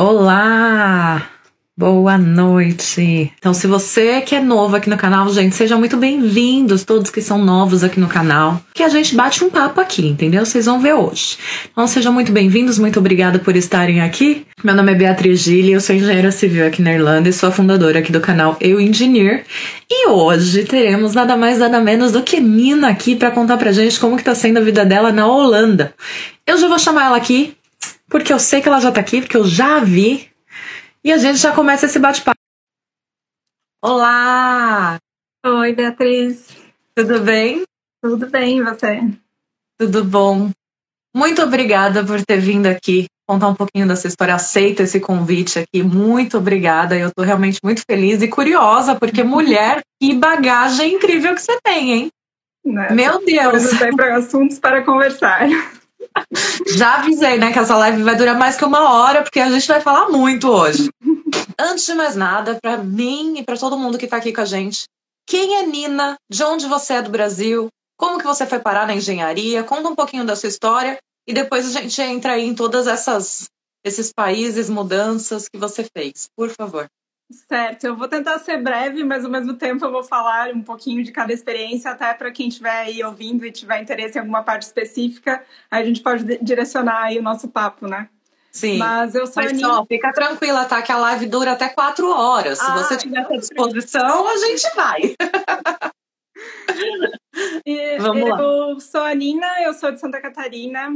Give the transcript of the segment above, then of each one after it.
Olá! Boa noite! Então, se você que é novo aqui no canal, gente, sejam muito bem-vindos, todos que são novos aqui no canal, que a gente bate um papo aqui, entendeu? Vocês vão ver hoje. Então, sejam muito bem-vindos, muito obrigada por estarem aqui. Meu nome é Beatriz Gili, eu sou engenheira civil aqui na Irlanda e sou a fundadora aqui do canal Eu Engineer. E hoje teremos nada mais, nada menos do que Nina aqui para contar pra gente como que tá sendo a vida dela na Holanda. Eu já vou chamar ela aqui, porque eu sei que ela já tá aqui, porque eu já a vi e a gente já começa esse bate-papo. Olá! Oi, Beatriz. Tudo bem? Tudo bem, e você? Tudo bom. Muito obrigada por ter vindo aqui contar um pouquinho dessa história. Aceita esse convite aqui. Muito obrigada. Eu estou realmente muito feliz e curiosa, porque mulher, que bagagem incrível que você tem, hein? Né? Meu Deus! Tem para assuntos para conversar. Já avisei, né, que essa live vai durar mais que uma hora, porque a gente vai falar muito hoje. Antes de mais nada, para mim e para todo mundo que está aqui com a gente, quem é Nina? De onde você é do Brasil? Como que você foi parar na engenharia? Conta um pouquinho da sua história e depois a gente entra aí em todas essas esses países, mudanças que você fez. Por favor. Certo, eu vou tentar ser breve, mas ao mesmo tempo eu vou falar um pouquinho de cada experiência, até para quem estiver aí ouvindo e tiver interesse em alguma parte específica, a gente pode direcionar aí o nosso papo, né? Sim. Mas eu sou Mas só, fica tranquila, tá? Que a live dura até quatro horas. Se ah, você tiver à disposição, a gente vai. E, Vamos lá. Eu sou a Nina, eu sou de Santa Catarina.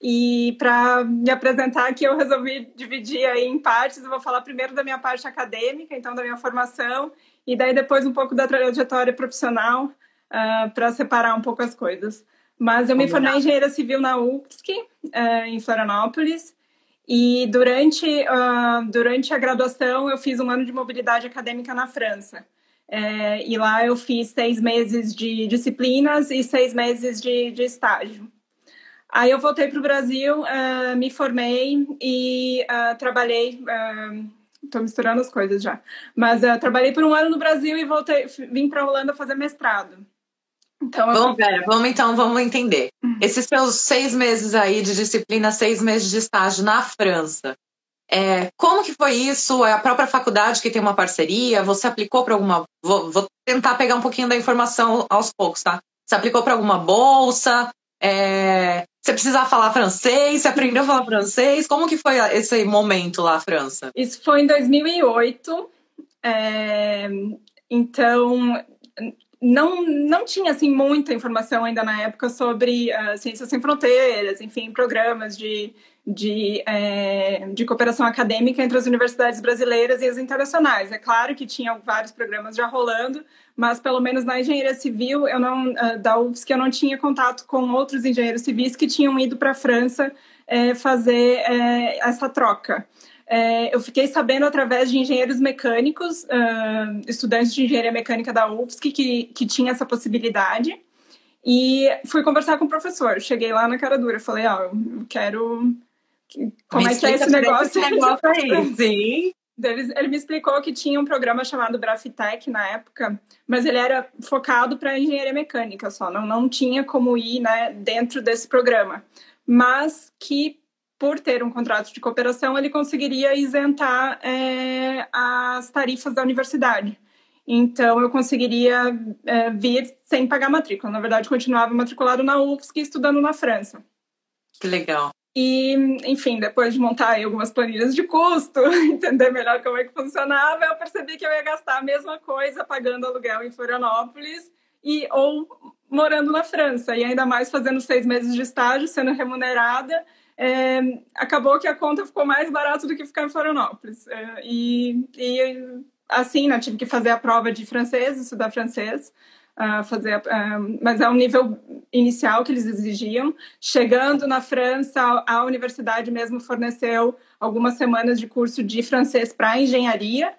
E para me apresentar aqui, eu resolvi dividir aí em partes. Eu vou falar primeiro da minha parte acadêmica, então da minha formação, e daí depois um pouco da trajetória profissional, uh, ah, para separar um pouco as coisas. Mas eu me formei em engenheira civil na UFSC, uh, em Florianópolis, e durante, uh, durante a graduação eu fiz um ano de mobilidade acadêmica na França. É, e lá eu fiz seis meses de disciplinas e seis meses de, de estágio. Aí eu voltei para o Brasil, uh, me formei e uh, trabalhei. Estou uh, misturando as coisas já. Mas trabalhei por um ano no Brasil e voltei, vim para a Holanda fazer mestrado. Então, vamos, vamos então, vamos entender. Uhum. Esses seus seis meses aí de disciplina, seis meses de estágio na França, é, como que foi isso? É a própria faculdade que tem uma parceria? Você aplicou para alguma. Vou, vou, tentar pegar um pouquinho da informação aos poucos, tá? Você aplicou para alguma bolsa? É, você precisava falar francês? Você aprendeu a falar francês? Como que foi esse momento lá, França? Isso foi em 2008. É, então, não, não tinha assim muita informação ainda na época sobre uh, ciências sem fronteiras, enfim, programas de, de, é, de cooperação acadêmica entre as universidades brasileiras e as internacionais. É claro que tinha vários programas já rolando, mas pelo menos na engenharia civil, eu não, uh, da UFSC, eu não tinha contato com outros engenheiros civis que tinham ido para a França é, fazer é, essa troca. É, eu fiquei sabendo através de engenheiros mecânicos, uh, estudantes de engenharia mecânica da UFSC, que, que tinha essa possibilidade. E fui conversar com o professor. Cheguei lá na cara dura. Falei, ó, oh, eu quero. Como me é que é esse negócio? Esse negócio aí. Sim. Ele, ele me explicou que tinha um programa chamado Brafitec na época, mas ele era focado para engenharia mecânica só, não, não tinha como ir né, dentro desse programa. Mas que por ter um contrato de cooperação, ele conseguiria isentar é, as tarifas da universidade. Então, eu conseguiria é, vir sem pagar matrícula. Na verdade, continuava matriculado na UFSC estudando na França. Que legal. E, enfim, depois de montar algumas planilhas de custo, entender melhor como é que funcionava, eu percebi que eu ia gastar a mesma coisa pagando aluguel em Florianópolis e ou morando na França. E ainda mais fazendo seis meses de estágio, sendo remunerada é, acabou que a conta ficou mais barata do que ficar em Florianópolis. É, e, e, assim, né, tive que fazer a prova de francês, estudar francês, uh, fazer, uh, mas é um nível inicial que eles exigiam. Chegando na França, a universidade mesmo forneceu algumas semanas de curso de francês para engenharia.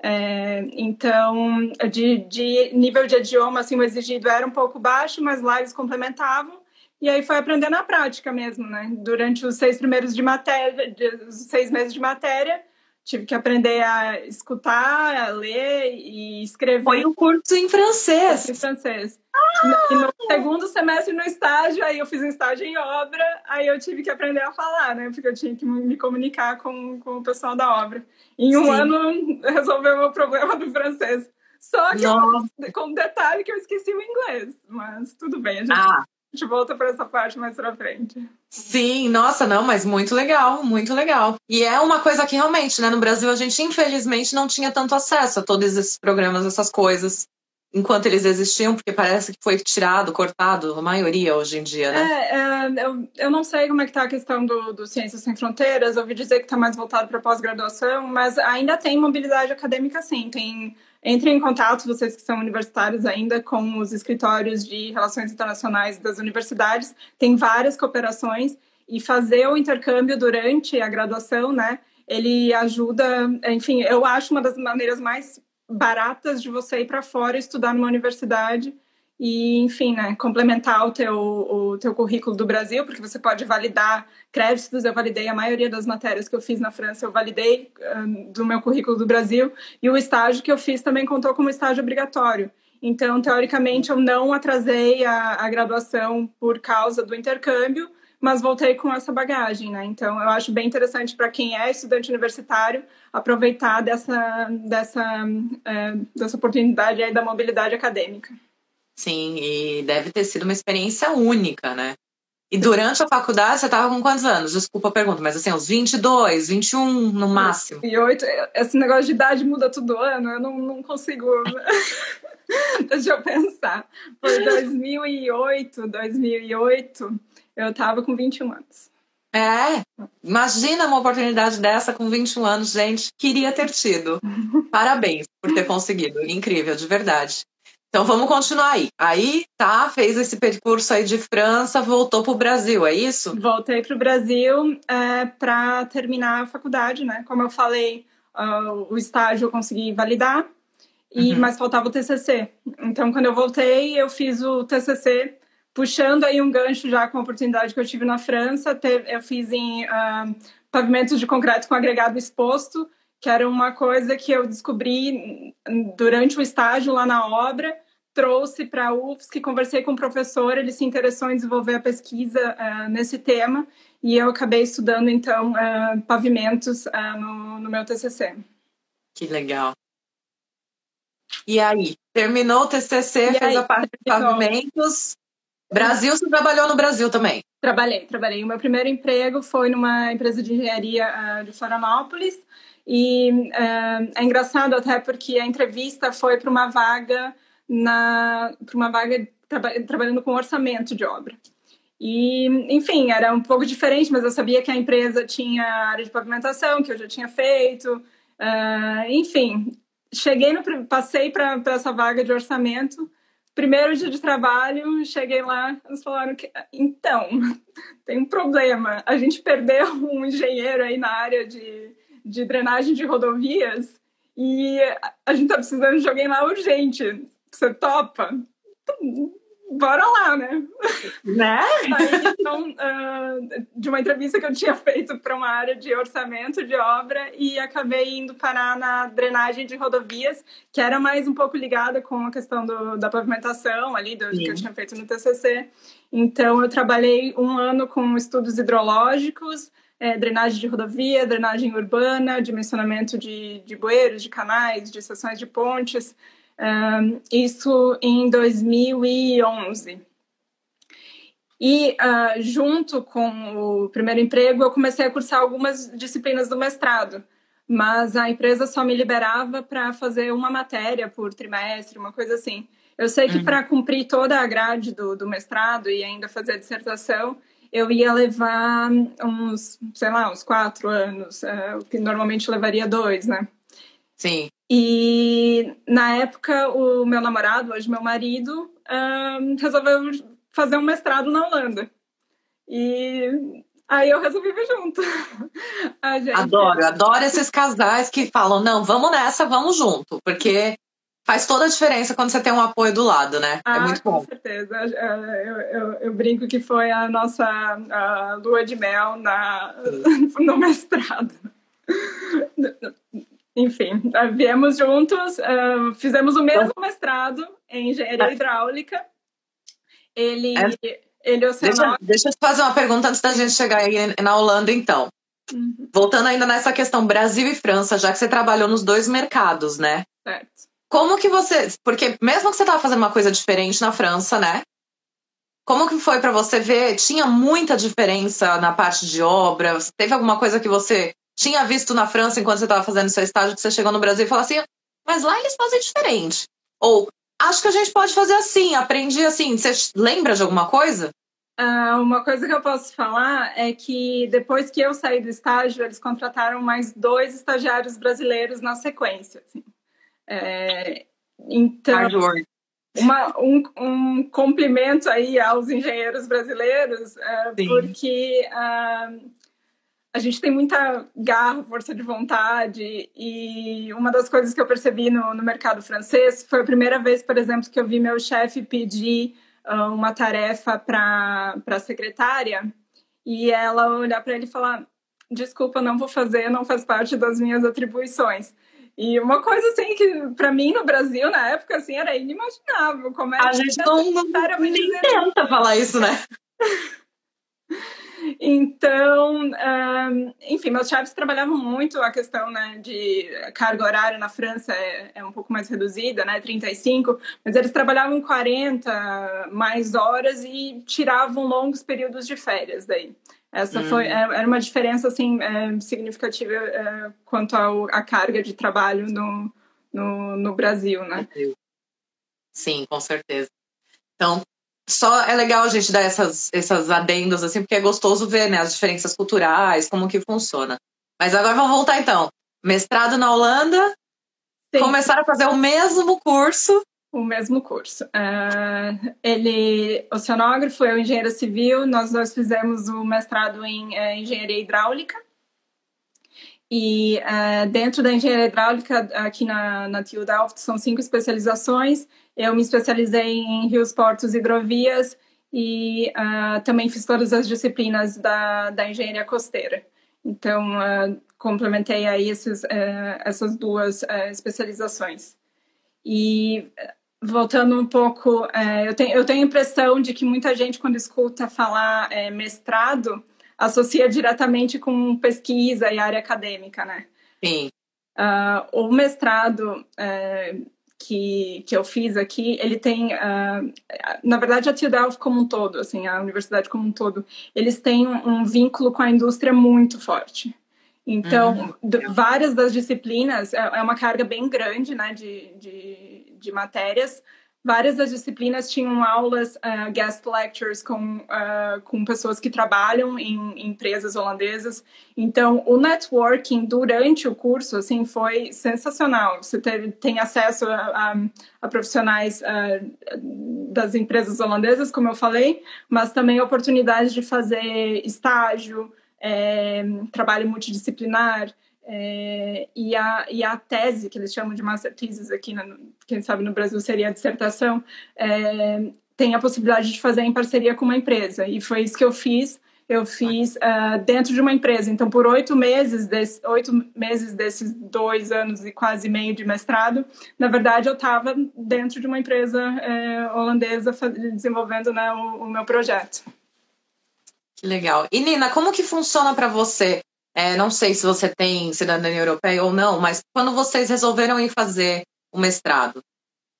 É, então, de, de nível de idioma, assim, o exigido era um pouco baixo, mas lá eles complementavam. E aí foi aprender na prática mesmo, né? Durante os seis primeiros de matéria, os seis meses de matéria, tive que aprender a escutar, a ler e escrever. Foi um curso em francês. Em francês. Ah! E no segundo semestre no estágio, aí eu fiz um estágio em obra, aí eu tive que aprender a falar, né? Porque eu tinha que me comunicar com, com o pessoal da obra. Em um Sim. ano resolveu o meu problema do francês. Só que eu, com detalhe que eu esqueci o inglês, mas tudo bem, a gente, ah. A gente volta para essa parte mais pra frente. Sim, nossa, não, mas muito legal, muito legal. E é uma coisa que realmente, né, no Brasil a gente infelizmente não tinha tanto acesso a todos esses programas, essas coisas enquanto eles existiam, porque parece que foi tirado, cortado, a maioria hoje em dia, né? É, é eu, eu não sei como é que tá a questão do, do Ciências Sem Fronteiras, ouvi dizer que está mais voltado para pós-graduação, mas ainda tem mobilidade acadêmica sim, tem... Entrem em contato, vocês que são universitários ainda, com os escritórios de relações internacionais das universidades. Tem várias cooperações e fazer o intercâmbio durante a graduação, né? Ele ajuda, enfim, eu acho uma das maneiras mais baratas de você ir para fora estudar numa universidade e, enfim, né, complementar o teu, o teu currículo do Brasil, porque você pode validar créditos. Eu validei a maioria das matérias que eu fiz na França, eu validei um, do meu currículo do Brasil, e o estágio que eu fiz também contou como estágio obrigatório. Então, teoricamente, eu não atrasei a, a graduação por causa do intercâmbio, mas voltei com essa bagagem, né? Então, eu acho bem interessante para quem é estudante universitário aproveitar dessa, dessa, é, dessa oportunidade aí da mobilidade acadêmica. Sim, e deve ter sido uma experiência única, né? E durante a faculdade, você estava com quantos anos? Desculpa a pergunta, mas assim, uns 22, 21 no máximo. E oito, esse negócio de idade muda todo ano, eu não, não consigo. Deixa eu pensar. Foi 2008, 2008 eu estava com 21 anos. É, imagina uma oportunidade dessa com 21 anos, gente. Queria ter tido. Parabéns por ter conseguido. Incrível, de verdade. Então vamos continuar aí. Aí, tá, fez esse percurso aí de França, voltou para o Brasil, é isso? Voltei para o Brasil é, para terminar a faculdade, né? Como eu falei, uh, o estágio eu consegui validar, e, uhum. mas faltava o TCC. Então, quando eu voltei, eu fiz o TCC puxando aí um gancho já com a oportunidade que eu tive na França, eu fiz em uh, pavimentos de concreto com agregado exposto, que era uma coisa que eu descobri durante o estágio lá na obra, trouxe para a UFSC, conversei com o professor, ele se interessou em desenvolver a pesquisa uh, nesse tema, e eu acabei estudando, então, uh, pavimentos no, no meu TCC. Que legal. E aí, terminou o TCC, e fez aí, a parte de pavimentos, Brasil, você trabalhou no Brasil também? Trabalhei, trabalhei. O meu primeiro emprego foi numa empresa de engenharia uh, de Florianópolis. E uh, é engraçado até porque a entrevista foi para uma vaga na para uma vaga traba, trabalhando com orçamento de obra. E, enfim, era um pouco diferente, mas eu sabia que a empresa tinha área de pavimentação, que eu já tinha feito. Uh, enfim, cheguei no, passei para essa vaga de orçamento primeiro dia de trabalho, cheguei lá, eles falaram que, então, tem um problema. A gente perdeu um engenheiro aí na área de, de drenagem de rodovias e a gente tá precisando de alguém lá urgente. Você topa? bora lá, né? Né? Aí, então, uh, de uma entrevista que eu tinha feito para uma área de orçamento de obra e acabei indo parar na drenagem de rodovias, que era mais um pouco ligada com a questão do, da pavimentação ali, do, que eu tinha feito no TCC. Então, eu trabalhei um ano com estudos hidrológicos, é, drenagem de rodovia, drenagem urbana, dimensionamento de, de bueiros, de canais, de seções de pontes, um, isso em 2011. E uh, junto com o primeiro emprego, eu comecei a cursar algumas disciplinas do mestrado, mas a empresa só me liberava para fazer uma matéria por trimestre, uma coisa assim. Eu sei que uhum. para cumprir toda a grade do, do mestrado e ainda fazer a dissertação, eu ia levar uns, sei lá, uns quatro anos, uh, o que normalmente levaria dois, né? Sim. E na época, o meu namorado, hoje meu marido, um, resolveu fazer um mestrado na Holanda. E aí eu resolvi vir junto. Gente... Adoro, adoro esses casais que falam: não, vamos nessa, vamos junto, porque faz toda a diferença quando você tem um apoio do lado, né? É ah, é muito bom. Com certeza. Eu, eu, eu, brinco que foi a nossa a lua de mel na, no mestrado. Enfim, viemos juntos, uh, fizemos o mesmo mestrado em engenharia é. hidráulica. Ele, é. ele é deixa, deixa eu fazer uma pergunta antes da gente chegar aí na Holanda, então. Uhum. Voltando ainda nessa questão Brasil e França, já que você trabalhou nos dois mercados, né? Certo. Como que você. Porque mesmo que você estava fazendo uma coisa diferente na França, né? Como que foi para você ver? Tinha muita diferença na parte de obra? Teve alguma coisa que você tinha visto na França enquanto você estava fazendo seu estágio que você chegou no Brasil e falou assim, mas lá eles fazem diferente? Ou acho que a gente pode fazer assim, aprendi assim. Você lembra de alguma coisa? Uh, uma coisa que eu posso falar é que depois que eu saí do estágio, eles contrataram mais dois estagiários brasileiros na sequência. Assim. É, então, uma, um, um cumprimento aí aos engenheiros brasileiros, uh, porque uh, a gente tem muita garra, força de vontade, e uma das coisas que eu percebi no, no mercado francês foi a primeira vez, por exemplo, que eu vi meu chefe pedir uh, uma tarefa para a secretária e ela olhar para ele e falar: Desculpa, não vou fazer, não faz parte das minhas atribuições. E uma coisa assim que para mim no Brasil na época assim era inimaginável como é a gente não, não nem tenta falar isso, né? Então, um, enfim, meus chefes trabalhavam muito a questão né, de carga horária na França é, é, um pouco mais reduzida, né, 35, mas eles trabalhavam 40 mais horas e tiravam longos períodos de férias daí. Essa foi hum. é, era uma diferença assim é, significativa é, quanto à carga de trabalho no, no, no Brasil, né? Sim, com certeza. Então, só é legal a gente dar essas, essas adendos, assim, porque é gostoso ver né, as diferenças culturais, como que funciona. Mas agora vamos voltar então. Mestrado na Holanda, Sim. começaram a fazer o mesmo curso o mesmo curso. Uh, ele, oceanógrafo, eu engenheiro civil, nós dois fizemos o mestrado em uh, engenharia hidráulica. E uh, dentro da engenharia hidráulica, aqui na, na TU Delft, são cinco especializações. Eu me especializei em rios, portos e hidrovias e também fiz todas as disciplinas da, da engenharia costeira. Então, complementei aí esses, essas duas especializações. E voltando um pouco, é, eu, tenho, eu tenho a impressão de que muita gente, quando escuta falar mestrado, associa diretamente com pesquisa e área acadêmica, né? Sim. Uh, o mestrado que, que eu fiz aqui, ele tem, uh, na verdade, a TU Delft como um todo, assim, a universidade como um todo, eles têm um, um vínculo com a indústria muito forte. Então, uhum. várias das disciplinas, é, é uma carga bem grande né, de, de, de matérias. Várias das disciplinas tinham aulas, uh, guest lectures com, uh, com pessoas que trabalham em, em empresas holandesas. Então, o networking durante o curso assim, foi sensacional. Você tem acesso a, a, a profissionais uh, das empresas holandesas, como eu falei, mas também oportunidades de fazer estágio, é, trabalho multidisciplinar, é, e, a, e a tese, que eles chamam de master thesis aqui, quem sabe no Brasil seria a dissertação, é, tem a possibilidade de fazer em parceria com uma empresa. E foi isso que eu fiz. Eu fiz uh, dentro de uma empresa. Então, por oito meses, oito meses desses dois anos e quase meio de mestrado, na verdade, eu estava dentro de uma empresa uh, holandesa desenvolvendo né, o, o meu projeto. Que legal. E Nina, como que funciona para você? É, não sei se você tem cidadania europeia ou não, mas quando vocês resolveram ir fazer o mestrado,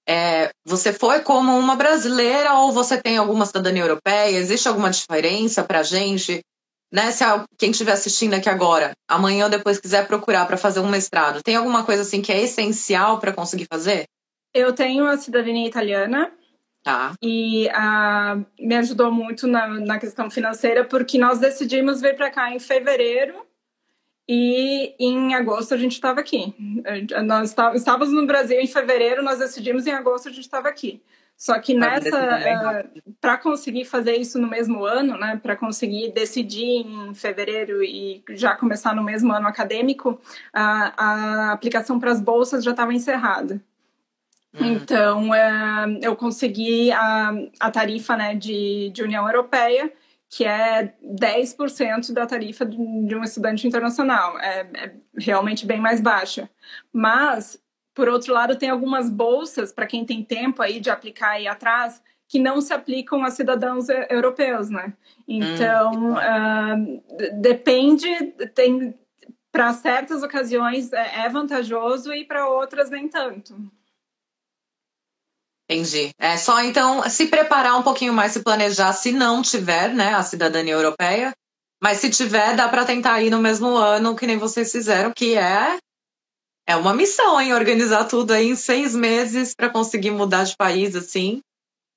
é, você foi como uma brasileira ou você tem alguma cidadania europeia? Existe alguma diferença para a gente? Né, se quem estiver assistindo aqui agora, amanhã ou depois quiser procurar para fazer um mestrado, tem alguma coisa assim que é essencial para conseguir fazer? Eu tenho a cidadania italiana, Tá. E uh, me ajudou muito na, na questão financeira, porque nós decidimos vir para cá em fevereiro e em agosto a gente estava aqui. Nós estávamos no Brasil em fevereiro, nós decidimos em agosto a gente estava aqui. Só que nessa, uh, para conseguir fazer isso no mesmo ano, né, para conseguir decidir em fevereiro e já começar no mesmo ano acadêmico, a, a aplicação para as bolsas já estava encerrada. Uhum. Então, é, eu consegui a, a tarifa né, de, de União Europeia, que é 10% da tarifa de um estudante internacional. É, é, realmente bem mais baixa. Mas, por outro lado, tem algumas bolsas para quem tem tempo aí de aplicar aí atrás que não se aplicam a cidadãos europeus, né? Então, hum. uh, depende, tem para certas ocasiões é, é vantajoso e para outras nem tanto. Entendi. É só então se preparar um pouquinho mais, se planejar, se não tiver, né, a cidadania europeia. Mas se tiver, dá para tentar ir no mesmo ano, que nem vocês fizeram, que é é uma missão, hein? Organizar tudo aí em seis meses para conseguir mudar de país, assim.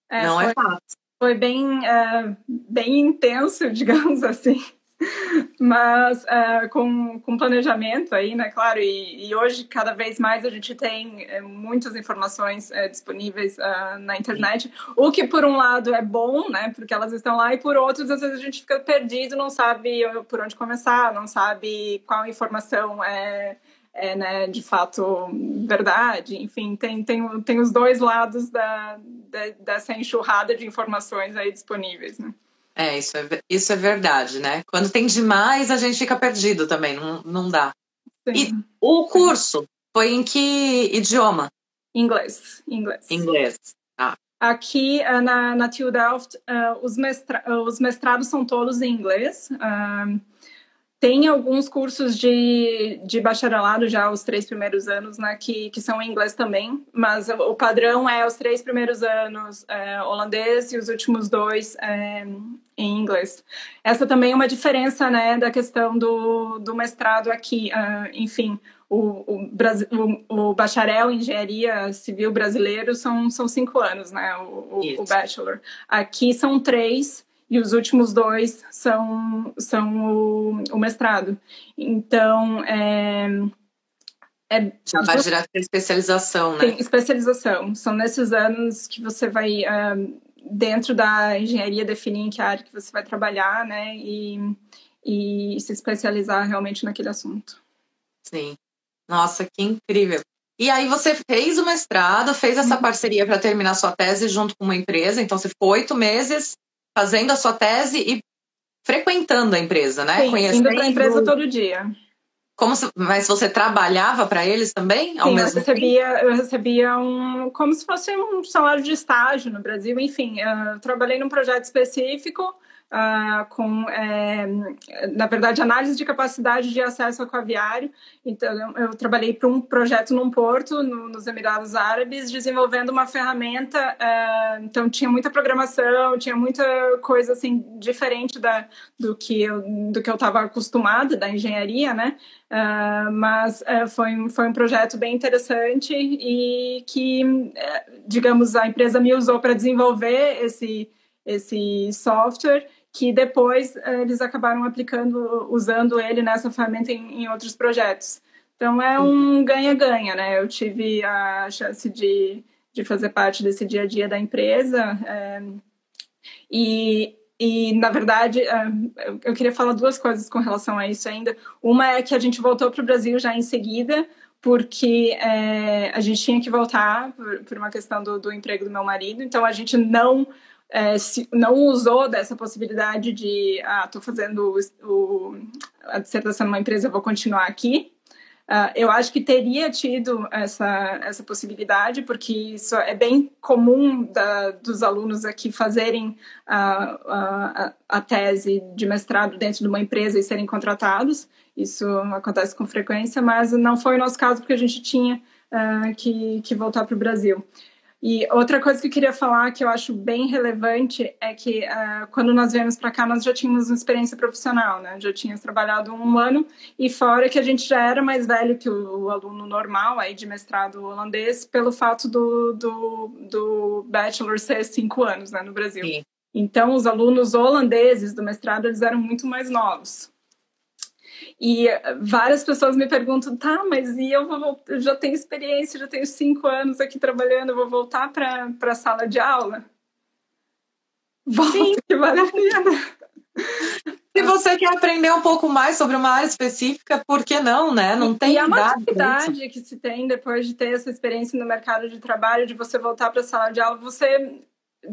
É, não é foi, é fácil. Foi bem, uh, bem intenso, digamos assim. Mas uh, com, com planejamento aí, né, claro, e, e, hoje cada vez mais a gente tem é, muitas informações é, disponíveis uh, na internet, o que por um lado é bom, né, porque elas estão lá, e por outros às vezes a gente fica perdido, não sabe por onde começar, não sabe qual informação é, é né, de fato verdade, enfim, tem, tem, tem os dois lados da, da, dessa enxurrada de informações aí disponíveis, né. É, isso é, isso é verdade, né? Quando tem demais, a gente fica perdido também, não, não dá. Sim. E o curso foi em que idioma? Inglês. Inglês. Inglês. Ah. Aqui eh, na, na TU Delft, uh, os, mestra os mestrados são todos em inglês. Uh, tem alguns cursos de, de bacharelado já os três primeiros anos, né, que, que são em inglês também, mas o padrão é os três primeiros anos é, holandês e os últimos dois é, em inglês. Essa também é uma diferença, né, da questão do, do mestrado aqui. Uh, enfim, o, o, o, o, bacharel em engenharia civil brasileiro são, são cinco anos, né, o, o bachelor. Aqui são três e os últimos dois são, são o, o mestrado. Então, é, é, Já vai direto para especialização, né? Tem especialização. São nesses anos que você vai, um, dentro da engenharia, definir em que área que você vai trabalhar, né? E, e se especializar realmente naquele assunto. Sim. Nossa, que incrível. E aí você fez o mestrado, fez essa uhum. parceria para terminar sua tese junto com uma empresa, então você ficou oito meses fazendo a sua tese e frequentando a empresa, né? Sim, Conhecendo... indo para a empresa todo dia. Como se... Mas você trabalhava para eles também? Ao Sim, mesmo eu recebia, tempo? eu recebia um, como se fosse um salário de estágio no Brasil. Enfim, eu trabalhei num projeto específico com, é, na verdade, análise de capacidade de acesso aquaviário. Então, eu, eu trabalhei para um projeto num porto, no, nos Emirados Árabes, desenvolvendo uma ferramenta. Uh, então, tinha muita programação, tinha muita coisa assim diferente da, do que eu do que eu estava acostumada da engenharia, né? Uh, mas uh, foi, um, foi um projeto bem interessante e que, digamos, a empresa me usou para desenvolver esse, esse software que depois eh, eles acabaram aplicando, usando ele nessa ferramenta em, em outros projetos. Então é um ganha-ganha, né? Eu tive a chance de, de fazer parte desse dia a dia da empresa é, e, e, na verdade, é, eu queria falar duas coisas com relação a isso ainda. Uma é que a gente voltou para o Brasil já em seguida, porque é, a gente tinha que voltar por, por uma questão do, do emprego do meu marido, então a gente não é, se, não usou dessa possibilidade de, ah, estou fazendo o, o, a dissertação numa empresa, vou continuar aqui. Uh, eu acho que teria tido essa, essa possibilidade, porque isso é bem comum da, dos alunos aqui fazerem a, a, a, tese de mestrado dentro de uma empresa e serem contratados. Isso acontece com frequência, mas não foi o nosso caso, porque a gente tinha uh, que, que voltar para o Brasil. E outra coisa que eu queria falar que eu acho bem relevante é que uh, quando nós viemos para cá nós já tínhamos uma experiência profissional, né? Já tínhamos trabalhado um ano e fora que a gente já era mais velho que o, o aluno normal aí de mestrado holandês pelo fato do, do, do bachelor ser cinco anos, né, no Brasil. Sim. Então os alunos holandeses do mestrado eles eram muito mais novos. E várias pessoas me perguntam, tá, mas e eu vou eu já tenho experiência, já tenho cinco anos aqui trabalhando, eu vou voltar para a sala de aula? Volta, Sim. que vale a pena. Se você quer aprender um pouco mais sobre uma área específica, por que não, né? Não tem e é uma que se tem depois de ter essa experiência no mercado de trabalho, de você voltar para a sala de aula, você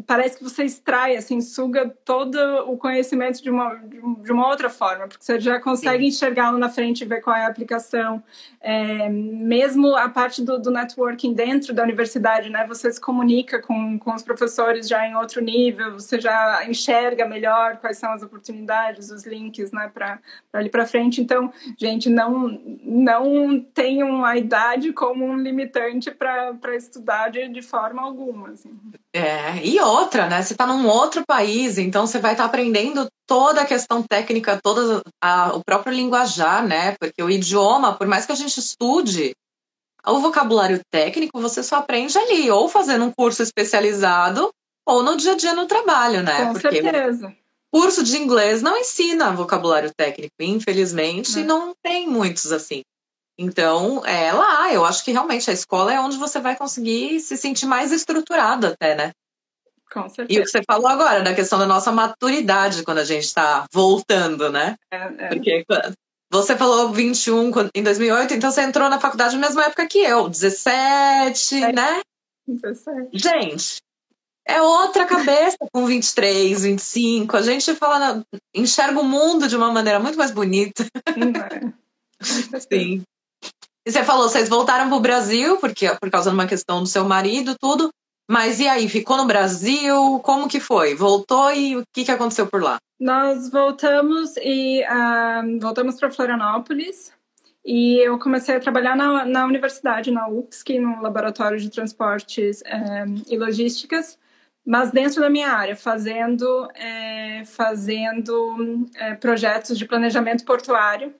parece que você extrai, assim, suga todo o conhecimento de uma, de uma outra forma, porque você já consegue lá na frente e ver qual é a aplicação. É, mesmo a parte do, do, networking dentro da universidade, né? Você se comunica com, com os professores já em outro nível, você já enxerga melhor quais são as oportunidades, os links, né, para ali para frente. Então, gente, não, não tenham a idade como um limitante para estudar de, de forma alguma. Assim. É, e outra, né? Você está num outro país, então você vai estar tá aprendendo toda a questão técnica, todo a, o próprio linguajar, né? Porque o idioma, por mais que a gente estude, o vocabulário técnico você só aprende ali, ou fazendo um curso especializado, ou no dia a dia no trabalho, né? Com Porque certeza. Curso de inglês não ensina vocabulário técnico, infelizmente, não. não tem muitos assim. Então, é lá, eu acho que realmente a escola é onde você vai conseguir se sentir mais estruturado até, né? Com certeza. E o que você falou agora, da questão da nossa maturidade quando a gente está voltando, né? É, é. Porque você falou 21 em 2008, então você entrou na faculdade na mesma época que eu, 17, é. né? 17. Gente, é outra cabeça com 23, 25. A gente fala, enxerga o mundo de uma maneira muito mais bonita. É. Sim. E você falou, vocês voltaram para o Brasil porque por causa de uma questão do seu marido, tudo. Mas e aí, ficou no Brasil? Como que foi? Voltou e o que, que aconteceu por lá? Nós voltamos e uh, voltamos para Florianópolis e eu comecei a trabalhar na, na universidade, na UFSC, no laboratório de transportes um, eh, e logísticas, mas dentro da minha área, fazendo, é, fazendo é, projetos de planejamento portuário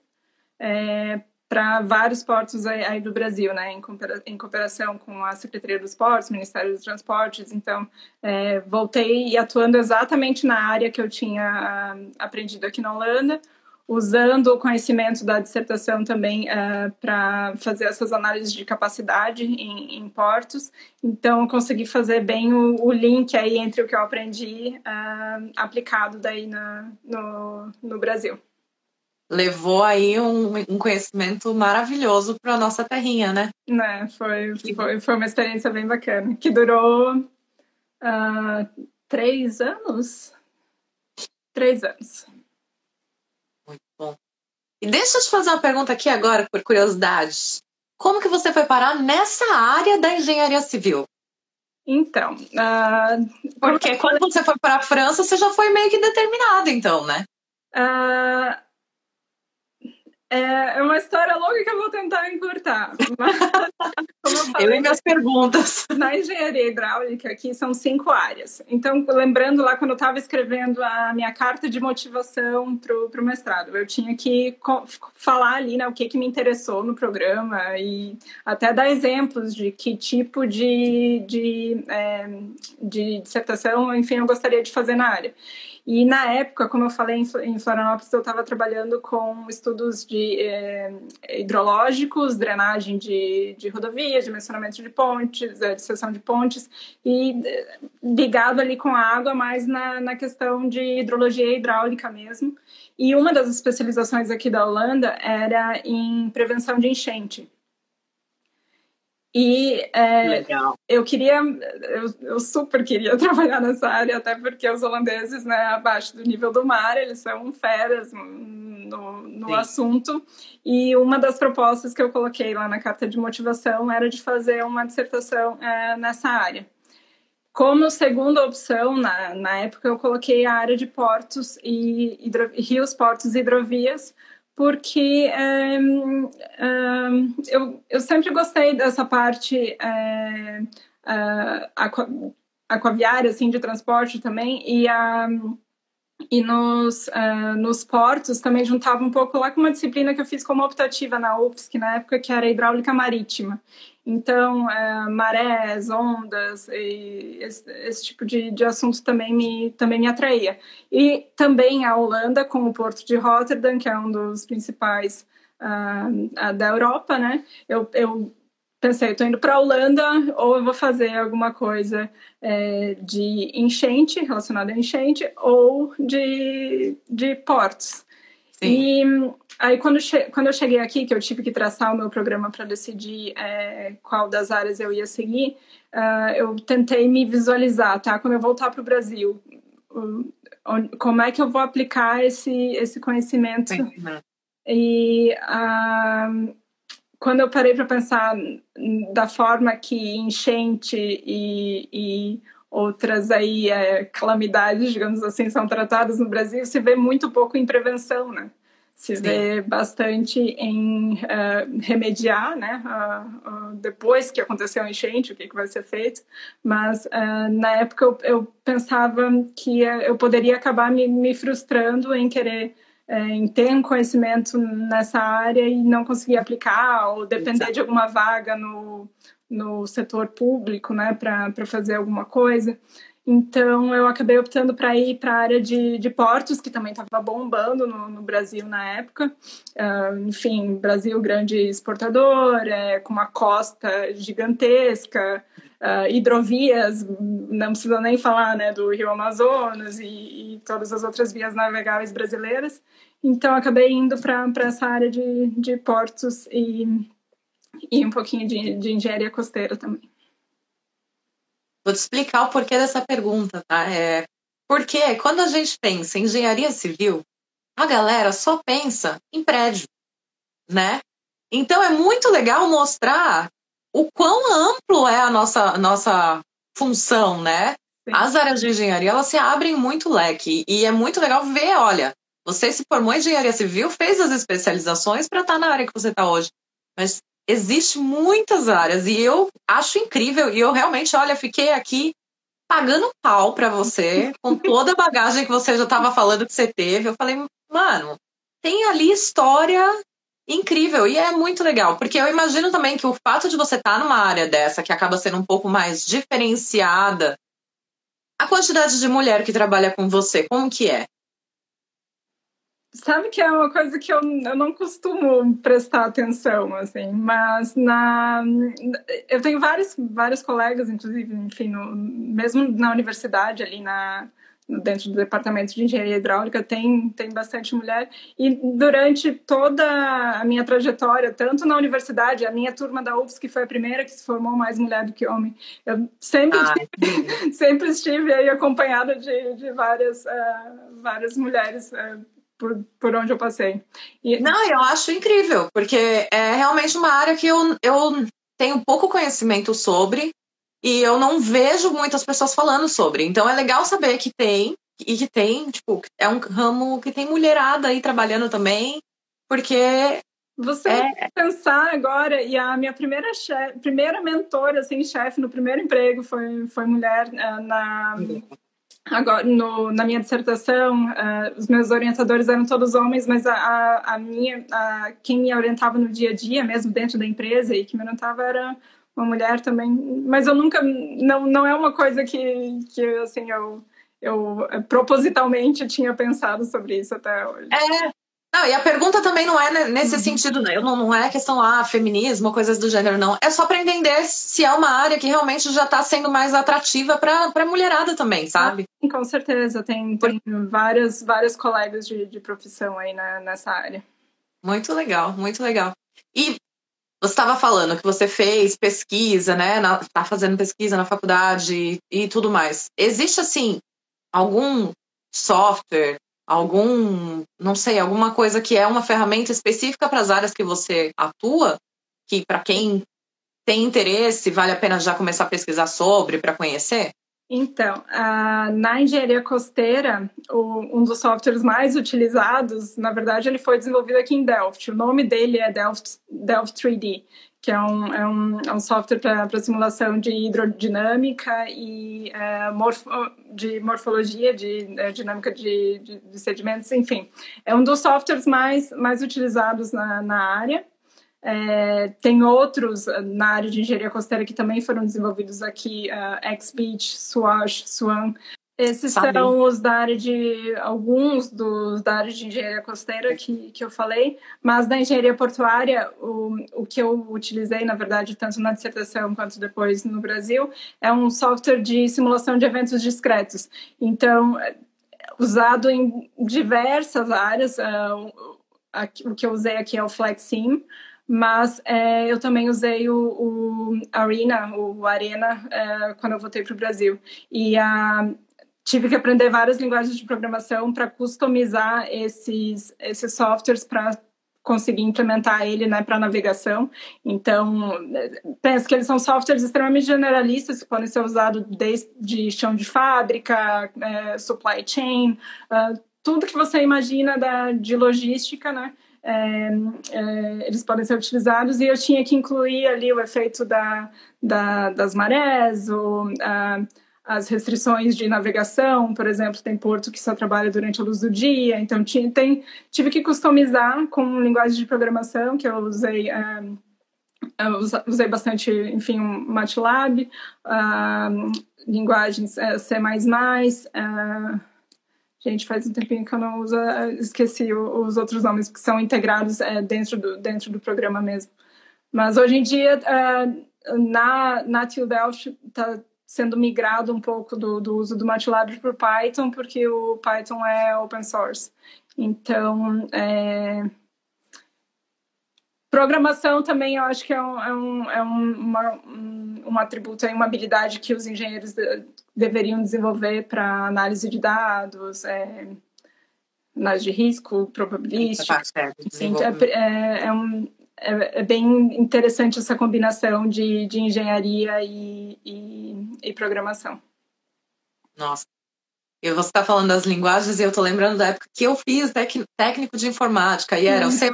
é, para vários portos aí, aí, do Brasil, né, em, em, cooperação com a Secretaria dos Portos, Ministério dos Transportes. Então, é, voltei atuando exatamente na área que eu tinha ah, aprendido aqui na Holanda, usando o conhecimento da dissertação também ah, para fazer essas análises de capacidade em, em, portos. Então, consegui fazer bem o, o, link aí entre o que eu aprendi uh, aplicado daí na, no, no Brasil levou aí um, um conhecimento maravilhoso para nossa terrinha, né? Né, foi, foi, foi uma experiência bem bacana, que durou uh, três anos. Três anos. Muito bom. E deixa eu te fazer uma pergunta aqui agora, por curiosidade. Como que você foi parar nessa área da engenharia civil? Então, uh, porque quando você foi para a França, você já foi meio que determinada, então, né? Uh, é, é uma história longa que eu vou tentar encurtar. Mas, como eu, falei, eu e minhas perguntas. Na engenharia hidráulica, aqui são cinco áreas. Então, lembrando lá, quando eu estava escrevendo a minha carta de motivação para o mestrado, eu tinha que falar ali né, o que, que me interessou no programa e até dar exemplos de que tipo de, de, é, de dissertação, enfim, eu gostaria de fazer na área. E na época, como eu falei, em Florianópolis eu estava trabalhando com estudos de eh, hidrológicos, drenagem de, de rodovias, dimensionamento de pontes, eh, de pontes, e eh, ligado ali com a água, mas na, na questão de hidrologia hidráulica mesmo. E uma das especializações aqui da Holanda era em prevenção de enchente. E é, eu queria, eu, eu, super queria trabalhar nessa área, até porque os holandeses, né, abaixo do nível do mar, eles são feras no, no assunto. E uma das propostas que eu coloquei lá na carta de motivação era de fazer uma dissertação é, nessa área. Como segunda opção, na, na época, eu coloquei a área de portos e hidro, rios, portos e hidrovias, porque é, é, eu, eu sempre gostei dessa parte é, aqua, aquaviária, assim, de transporte também, e, a, e nos, nos portos também juntava um pouco lá com uma disciplina que eu fiz como optativa na UFSC na época, que era hidráulica marítima. Então, é, marés, ondas, esse, esse, tipo de, de assunto também me, também me atraía. E também a Holanda, com o porto de Rotterdam, que é um dos principais uh, da Europa, né? Eu, eu pensei, estou indo para a Holanda, ou eu vou fazer alguma coisa é, de enchente, relacionada a enchente, ou de, de portos. E aí, quando, quando eu cheguei aqui, que eu tive que traçar o meu programa para decidir é, qual das áreas eu ia seguir, uh, eu tentei me visualizar, tá? Quando eu voltar para o Brasil, como é que eu vou aplicar esse, esse conhecimento? E uh, quando eu parei para pensar da forma que enchente e, e outras aí é, calamidades, digamos assim, são tratadas no Brasil, se vê muito pouco em prevenção, né? Se Sim. vê bastante em uh, remediar, né? Uh, uh, depois que aconteceu o enchente, o que, que vai ser feito. Mas na época eu, eu, pensava que eu poderia acabar me, me frustrando em querer em ter um conhecimento nessa área e não conseguir aplicar ou depender Exato. de alguma vaga no, no setor público, né, para fazer alguma coisa. Então, eu acabei optando para ir para a área de, de portos, que também estava bombando no, no, Brasil na época. Uh, enfim, Brasil grande exportador, é, com uma costa gigantesca, uh, hidrovias, não precisa nem falar né, do Rio Amazonas e, e todas as outras vias navegáveis brasileiras. Então, acabei indo para essa área de, de portos e e um pouquinho de, de engenharia costeira também. Vou te explicar o porquê dessa pergunta, tá? É, porque quando a gente pensa em engenharia civil, a galera só pensa em prédio, né? Então é muito legal mostrar o quão amplo é a nossa, nossa função, né? Sim. As áreas de engenharia, elas se abrem muito leque e é muito legal ver, olha, você se formou em engenharia civil, fez as especializações para estar tá na área que você está hoje, mas existe muitas áreas e eu acho incrível e eu realmente, olha, fiquei aqui pagando pau para você com toda a bagagem que você já estava falando que você teve. Eu falei, mano, tem ali história incrível e é muito legal, porque eu imagino também que o fato de você estar tá numa área dessa que acaba sendo um pouco mais diferenciada, a quantidade de mulher que trabalha com você, como que é? Sabe que é uma coisa que eu, eu não costumo prestar atenção, assim, mas na, eu tenho vários, vários colegas, inclusive, enfim, no, mesmo na universidade, ali na, dentro do departamento de engenharia hidráulica, tem, tem bastante mulher. E durante toda a minha trajetória, tanto na universidade, a minha turma da UFS, que foi a primeira que se formou mais mulher do que homem, eu sempre, ah, estive, sempre estive aí acompanhada de, de várias, uh, várias mulheres. Uh, por, por onde eu passei. E... Não, eu acho incrível, porque é realmente uma área que eu, eu tenho pouco conhecimento sobre e eu não vejo muitas pessoas falando sobre. Então é legal saber que tem, e que tem, tipo, é um ramo que tem mulherada aí trabalhando também, porque você é... pensar agora, e a minha primeira chefe, primeira mentora, assim, chefe no primeiro emprego foi, foi mulher uh, na, Agora, no, na minha dissertação, uh, os meus orientadores eram todos homens, mas a, a, a minha, a, quem me orientava no dia a dia, mesmo dentro da empresa, e que me orientava era uma mulher também. Mas eu nunca, não, não é uma coisa que, que assim, eu, eu propositalmente tinha pensado sobre isso até hoje. É, não, e a pergunta também não é nesse uhum. sentido, né? Não, não é questão, ah, feminismo, coisas do gênero, não. É só para entender se é uma área que realmente já está sendo mais atrativa para a mulherada também, sabe? Ah, com certeza, tem, tem vários, vários colegas de, de profissão aí na, nessa área. Muito legal, muito legal. E você estava falando que você fez pesquisa, né? Está fazendo pesquisa na faculdade e, e tudo mais. Existe, assim, algum software algum, não sei, alguma coisa que é uma ferramenta específica para as áreas que você atua, que para quem tem interesse, vale a pena já começar a pesquisar sobre, para conhecer? Então, na engenharia costeira, um dos softwares mais utilizados, na verdade, ele foi desenvolvido aqui em Delft. O nome dele é Delft, Delft 3D que é um, é um, é um software para simulação de hidrodinâmica e é, morfo, de morfologia, de é, dinâmica de, de, de, sedimentos, enfim. É um dos softwares mais, mais utilizados na, na área. É, tem outros na área de engenharia costeira que também foram desenvolvidos aqui, uh, XBeach, Swash, Swan, esses Sabe. são os da área de alguns dos da área de engenharia costeira que, que eu falei, mas da engenharia portuária, o, o que eu utilizei, na verdade, tanto na dissertação quanto depois no Brasil, é um software de simulação de eventos discretos. Então, usado em diversas áreas. Uh, o que eu usei aqui é o FlexSim, mas é, eu também usei o, o Arena, o Arena, é, quando eu voltei para o Brasil. E a, tive que aprender várias linguagens de programação para customizar esses, esses softwares para conseguir implementar ele né, para navegação. Então, penso que eles são softwares extremamente generalistas, que podem ser usados desde chão de fábrica, é, supply chain, uh, tudo que você imagina da, de logística, né? É, é, eles podem ser utilizados e eu tinha que incluir ali o efeito da, da das marés, o, a, as restrições de navegação, por exemplo, tem porto que só trabalha durante a luz do dia, então tinha, tem, tive que customizar com linguagem de programação que eu usei. É, eu usei bastante, enfim, um MATLAB, uh, linguagens uh, C++, uh, Gente, faz um tempinho que eu não uso, esqueci os outros nomes que são integrados é, dentro, do, dentro do programa mesmo. Mas hoje em dia, uh, na, na está sendo migrado um pouco do, do uso do MATLAB para o Python, porque o Python é open source. Então, é, Programação também eu acho que é um, é um, é uma, um, um atributo, uma habilidade que os engenheiros deveriam desenvolver para análise de dados, é, análise de risco, probabilística. Enfim, é, é, é, um, é, é, bem interessante essa combinação de, de engenharia e, e, e programação. Nossa, e você está falando das linguagens e eu estou lembrando da época que eu fiz técnico de informática e era o C++,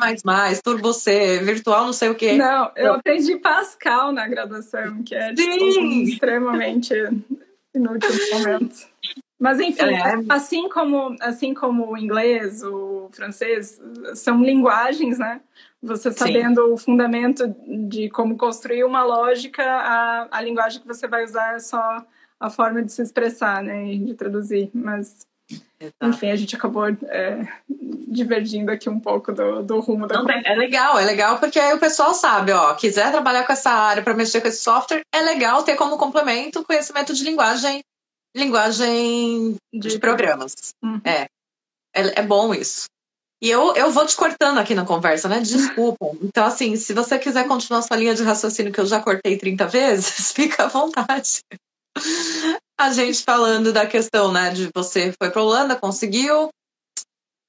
Turbo C, virtual não sei o quê. Não, eu aprendi Pascal na graduação, que é tipo, extremamente inútil no momento. Mas enfim, é. assim como assim como o inglês, o francês, são linguagens, né? Você sabendo Sim. o fundamento de como construir uma lógica, a, a linguagem que você vai usar é só a forma de se expressar, né, e de traduzir, mas Exato. enfim, a gente acabou é, divergindo aqui um pouco do, do rumo da Não, É legal, é legal porque aí o pessoal sabe, ó, quiser trabalhar com essa área para mexer com esse software, é legal ter como complemento conhecimento de linguagem, linguagem de, de programas. Uhum. É. é, é bom isso. E eu, eu vou te cortando aqui na conversa, né? Desculpa. Então, assim, se você quiser continuar sua linha de raciocínio que eu já cortei 30 vezes, fica à vontade a gente falando da questão, né, de você foi para Holanda, conseguiu,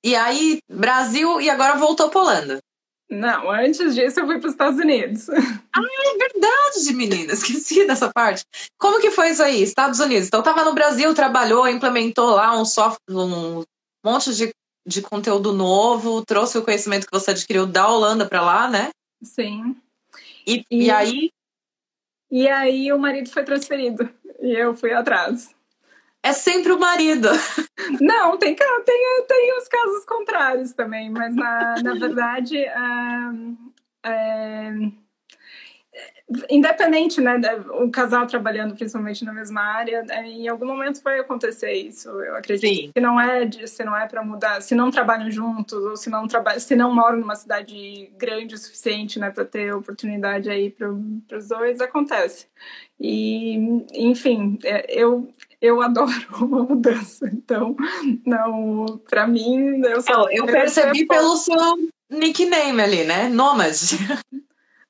e aí Brasil e agora voltou para Holanda. Não, antes disso eu fui para os Estados Unidos. Ah, é verdade, menina, esqueci dessa parte. Como que foi isso aí, Estados Unidos? Então tava no Brasil, trabalhou, implementou lá um software, um monte de, de conteúdo novo, trouxe o conhecimento que você adquiriu da Holanda para lá, né? Sim. E, e, e aí? E aí o marido foi transferido e eu fui atrás. É sempre o marido. Não, tem, tem, tem os casos contrários também, mas na, na verdade. é, independente, né, o casal trabalhando principalmente na mesma área, é, em algum momento vai acontecer isso. Eu acredito Sim. que não é de, se não é para mudar, se não trabalham juntos ou se não trabalham, se não moram numa cidade grande o suficiente, né, para ter oportunidade aí para os dois, acontece. E, enfim, é, eu eu adoro uma mudança, então não, para mim eu só eu, eu percebi pelo seu nickname ali, né, Nômade.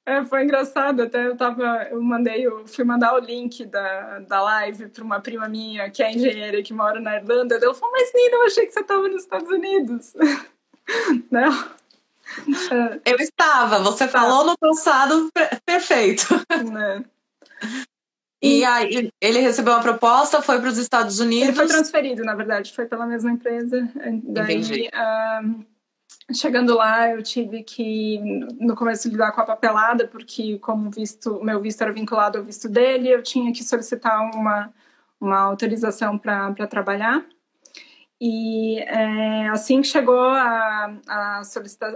É, foi engraçado, até eu tava, eu mandei, eu fui mandar o link da, da live para uma prima minha, que é engenheira que mora na Irlanda, ela falou, mas Nina, eu achei que você estava nos Estados Unidos. Não. É. Eu estava, você tá. falou no passado perfeito. É. E aí, ele recebeu uma proposta, foi para os Estados Unidos. Ele foi transferido, na verdade, foi pela mesma empresa. Daí, Entendi. Um, Chegando lá, eu tive que, no começo, lidar com a papelada, porque, como visto, meu visto era vinculado ao visto dele, eu tinha que solicitar uma, uma autorização para trabalhar. E é, assim que chegou a, a,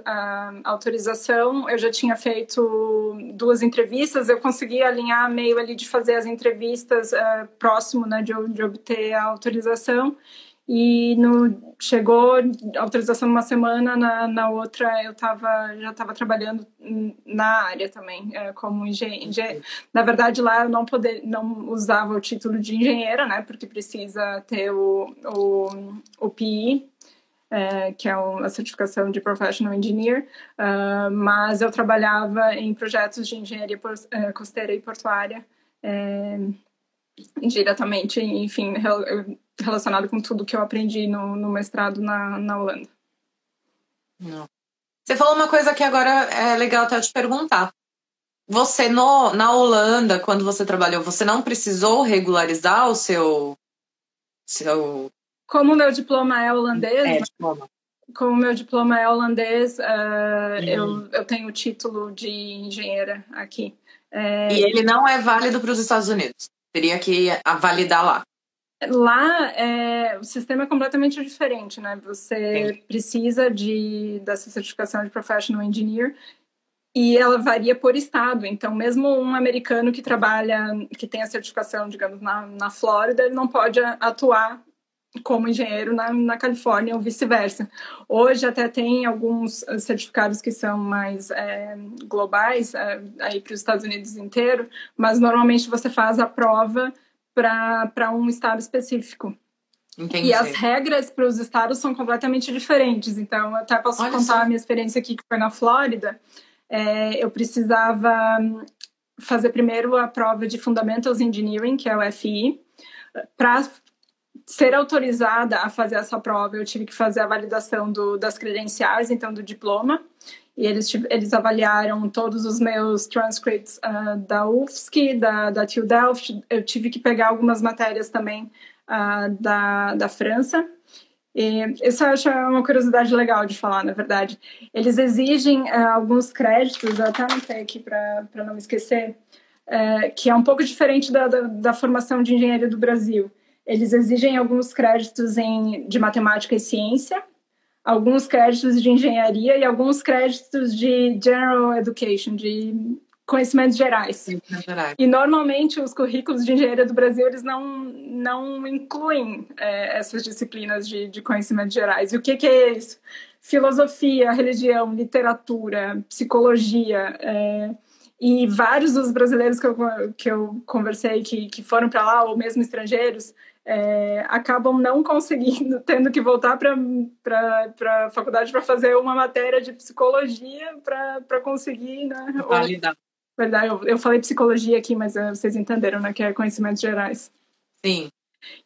a, autorização, eu já tinha feito duas entrevistas, eu consegui alinhar meio ali de fazer as entrevistas é, próximo né, de, de obter a autorização. E no, chegou autorização numa semana, na, na outra eu tava, já estava trabalhando na área também, é, como engenheiro. Na verdade, lá eu não, poder, não usava o título de engenheira, né, porque precisa ter o, o, o PI, é, que é uma certificação de Professional Engineer, uh, mas eu trabalhava em projetos de engenharia é, costeira e portuária, é, diretamente, enfim, relacionado com tudo que eu aprendi no, no mestrado na, na Holanda. Não. Você falou uma coisa que agora é legal até te perguntar. Você no, na Holanda, quando você trabalhou, você não precisou regularizar o seu, seu... Como o meu diploma é holandês, é, diploma. como o meu diploma é holandês, uh, hum. eu, eu tenho o título de engenheira aqui. É... E ele não é válido para os Estados Unidos. Teria que validar lá. Lá é, o sistema é completamente diferente, né? Você Sim. precisa de dessa certificação de professional engineer e ela varia por estado. Então, mesmo um americano que trabalha, que tem a certificação, digamos, na, na Flórida, ele não pode atuar como engenheiro na, na Califórnia ou vice-versa. Hoje até tem alguns certificados que são mais é, globais, é, aí para os Estados Unidos inteiro, mas normalmente você faz a prova para um estado específico. Entendi. E as regras para os estados são completamente diferentes. Então, eu até posso Olha contar só. a minha experiência aqui, que foi na Flórida. É, eu precisava fazer primeiro a prova de Fundamentals Engineering, que é o FI. Para ser autorizada a fazer essa prova, eu tive que fazer a validação do, das credenciais, então do diploma e eles, eles avaliaram todos os meus transcripts uh, da UFSC, da, da TU Delft. Eu tive que pegar algumas matérias também uh, da, da França. E isso eu acho uma curiosidade legal de falar, na verdade. Eles exigem uh, alguns créditos, eu até anotei aqui para não me esquecer, que é um pouco diferente da, da, da formação de engenharia do Brasil. Eles exigem alguns créditos em, de matemática e ciência, alguns créditos de engenharia e alguns créditos de general education, de conhecimentos gerais. E normalmente os currículos de engenharia do Brasil eles não, não incluem é, essas disciplinas de, de conhecimentos gerais. E o que, que é isso? Filosofia, religião, literatura, psicologia. É, e vários dos brasileiros que eu, que eu conversei que, que foram para lá, ou mesmo estrangeiros, é, acabam não conseguindo, tendo que voltar para a faculdade para fazer uma matéria de psicologia para conseguir, né? Validar. Verdade, eu, eu falei psicologia aqui, mas uh, vocês entenderam, né? Que é conhecimentos gerais. Sim.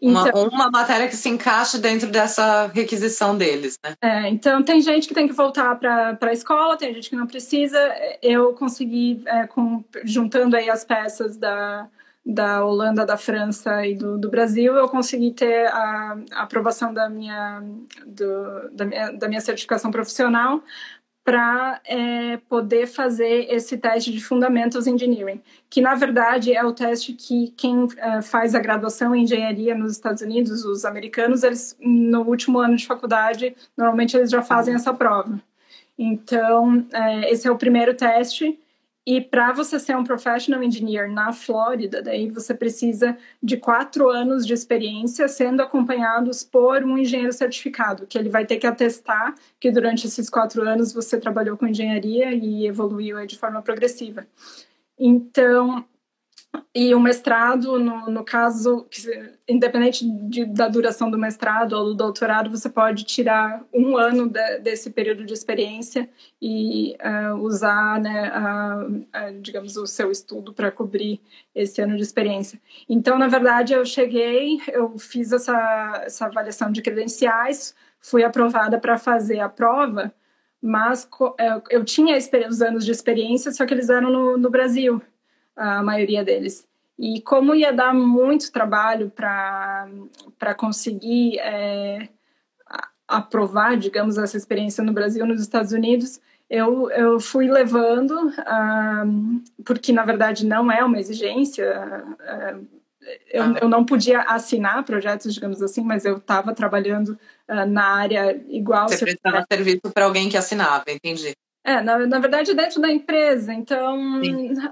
Então, uma, uma, matéria que se encaixe dentro dessa requisição deles, né? É, então, tem gente que tem que voltar para a escola, tem gente que não precisa. Eu consegui, é, com, juntando aí as peças da, da Holanda, da França e do, do Brasil, eu consegui ter a, a aprovação da minha, do, da, minha, da minha certificação profissional para é, poder fazer esse teste de Fundamentals Engineering, que na verdade é o teste que quem é, faz a graduação em engenharia nos Estados Unidos, os americanos, eles no último ano de faculdade, normalmente eles já fazem essa prova. Então, é, esse é o primeiro teste e para você ser um professional engineer na Flórida, daí você precisa de quatro anos de experiência sendo acompanhados por um engenheiro certificado, que ele vai ter que atestar que durante esses quatro anos você trabalhou com engenharia e evoluiu de forma progressiva. Então, e o mestrado, no, no caso, independente de, da duração do mestrado ou do doutorado, você pode tirar um ano de, desse período de experiência e uh, usar, né, digamos, o seu estudo para cobrir esse ano de experiência. Então, na verdade, eu cheguei, eu fiz essa, essa avaliação de credenciais, fui aprovada para fazer a prova, mas é, eu tinha os anos de experiência, só que eles eram no, no Brasil a maioria deles. E como ia dar muito trabalho para conseguir é, aprovar, digamos, essa experiência no Brasil, nos Estados Unidos, eu, eu fui levando, porque na verdade não é uma exigência, eu, ah. eu não podia assinar projetos, digamos assim, mas eu estava trabalhando uh, na área igual. Você prestava serviço para alguém que assinava, entendi. É, na, na verdade, dentro da empresa. Então,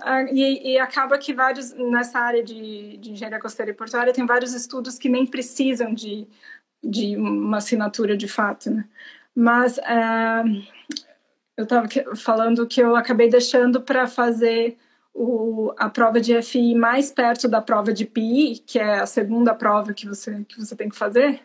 a, e, e, acaba que vários, nessa área de, de engenharia costeira e portuária, tem vários estudos que nem precisam de de uma assinatura de fato, né? Mas uh, eu estava falando que eu acabei deixando para fazer o, a prova de FI mais perto da prova de PI, que é a segunda prova que você, que você tem que fazer,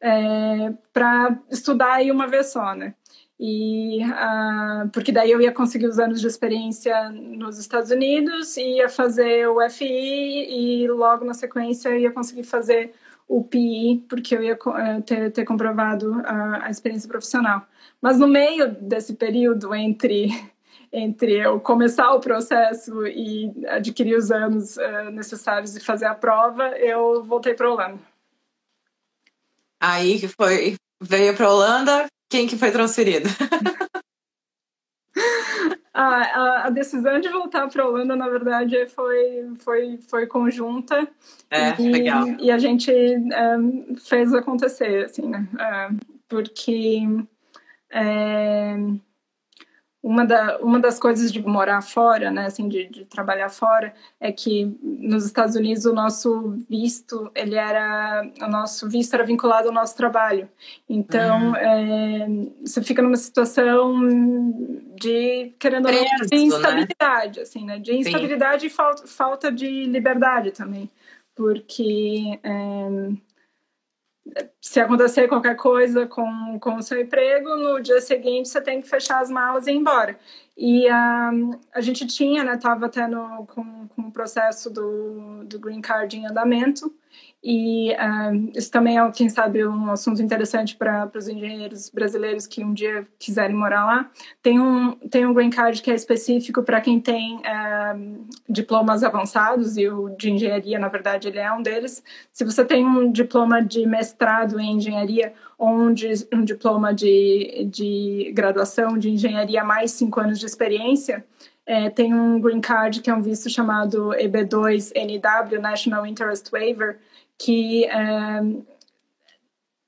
é, para estudar aí uma vez só, né? E, uh, porque daí eu ia conseguir os anos de experiência nos Estados Unidos, ia fazer o FI e logo na sequência eu ia conseguir fazer o PI, porque eu ia uh, ter, ter comprovado a, a experiência profissional. Mas no meio desse período entre entre eu começar o processo e adquirir os anos uh, necessários e fazer a prova, eu voltei para a Holanda. Aí que foi, veio para a Holanda, quem que foi transferido? a, a, a, decisão de voltar para a Holanda, na verdade, foi, foi, foi conjunta. É, e, legal. E a gente um, fez acontecer, assim, né? Uh, porque... Uh, uma, da, uma das coisas de morar fora, né, assim, de, de, trabalhar fora, é que nos Estados Unidos o nosso visto, ele era, o nosso visto era vinculado ao nosso trabalho. Então, uhum. é, você fica numa situação de, querendo ou não, de né? instabilidade, né? assim, né, de instabilidade Sim. e falta, falta de liberdade também, porque... É, se acontecer qualquer coisa com, com o seu emprego, no dia seguinte você tem que fechar as malas e ir embora. E um, a gente tinha, né, estava até no, com, com o processo do, do Green Card em andamento, e um, isso também é, quem sabe, um assunto interessante para os engenheiros brasileiros que um dia quiserem morar lá. Tem um, tem um Green Card que é específico para quem tem um, diplomas avançados, e o de engenharia, na verdade, ele é um deles. Se você tem um diploma de mestrado em engenharia ou um, de, um diploma de, de graduação de engenharia mais cinco anos de experiência, é, tem um green card que é um visto chamado EB2NW, National Interest Waiver, que é,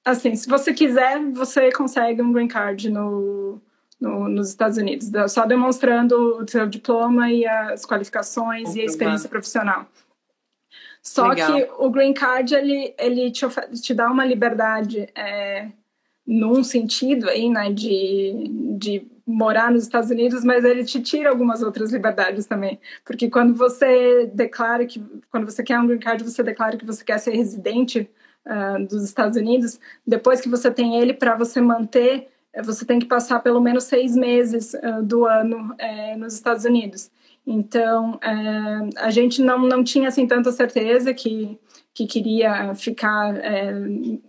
assim, se você quiser, você consegue um green card no, no, nos Estados Unidos, só demonstrando o seu diploma e as qualificações e a experiência profissional. Só Legal. que o green card ele, ele te, te dá uma liberdade é, num sentido aí, né, de, de morar nos Estados Unidos, mas ele te tira algumas outras liberdades também. Porque quando você declara que, quando você quer um green card, você declara que você quer ser residente uh, dos Estados Unidos, depois que você tem ele, para você manter, eh, você tem que passar pelo menos seis meses uh, do ano uh, nos Estados Unidos. Então, a gente não, não tinha assim tanta certeza que que queria ficar é,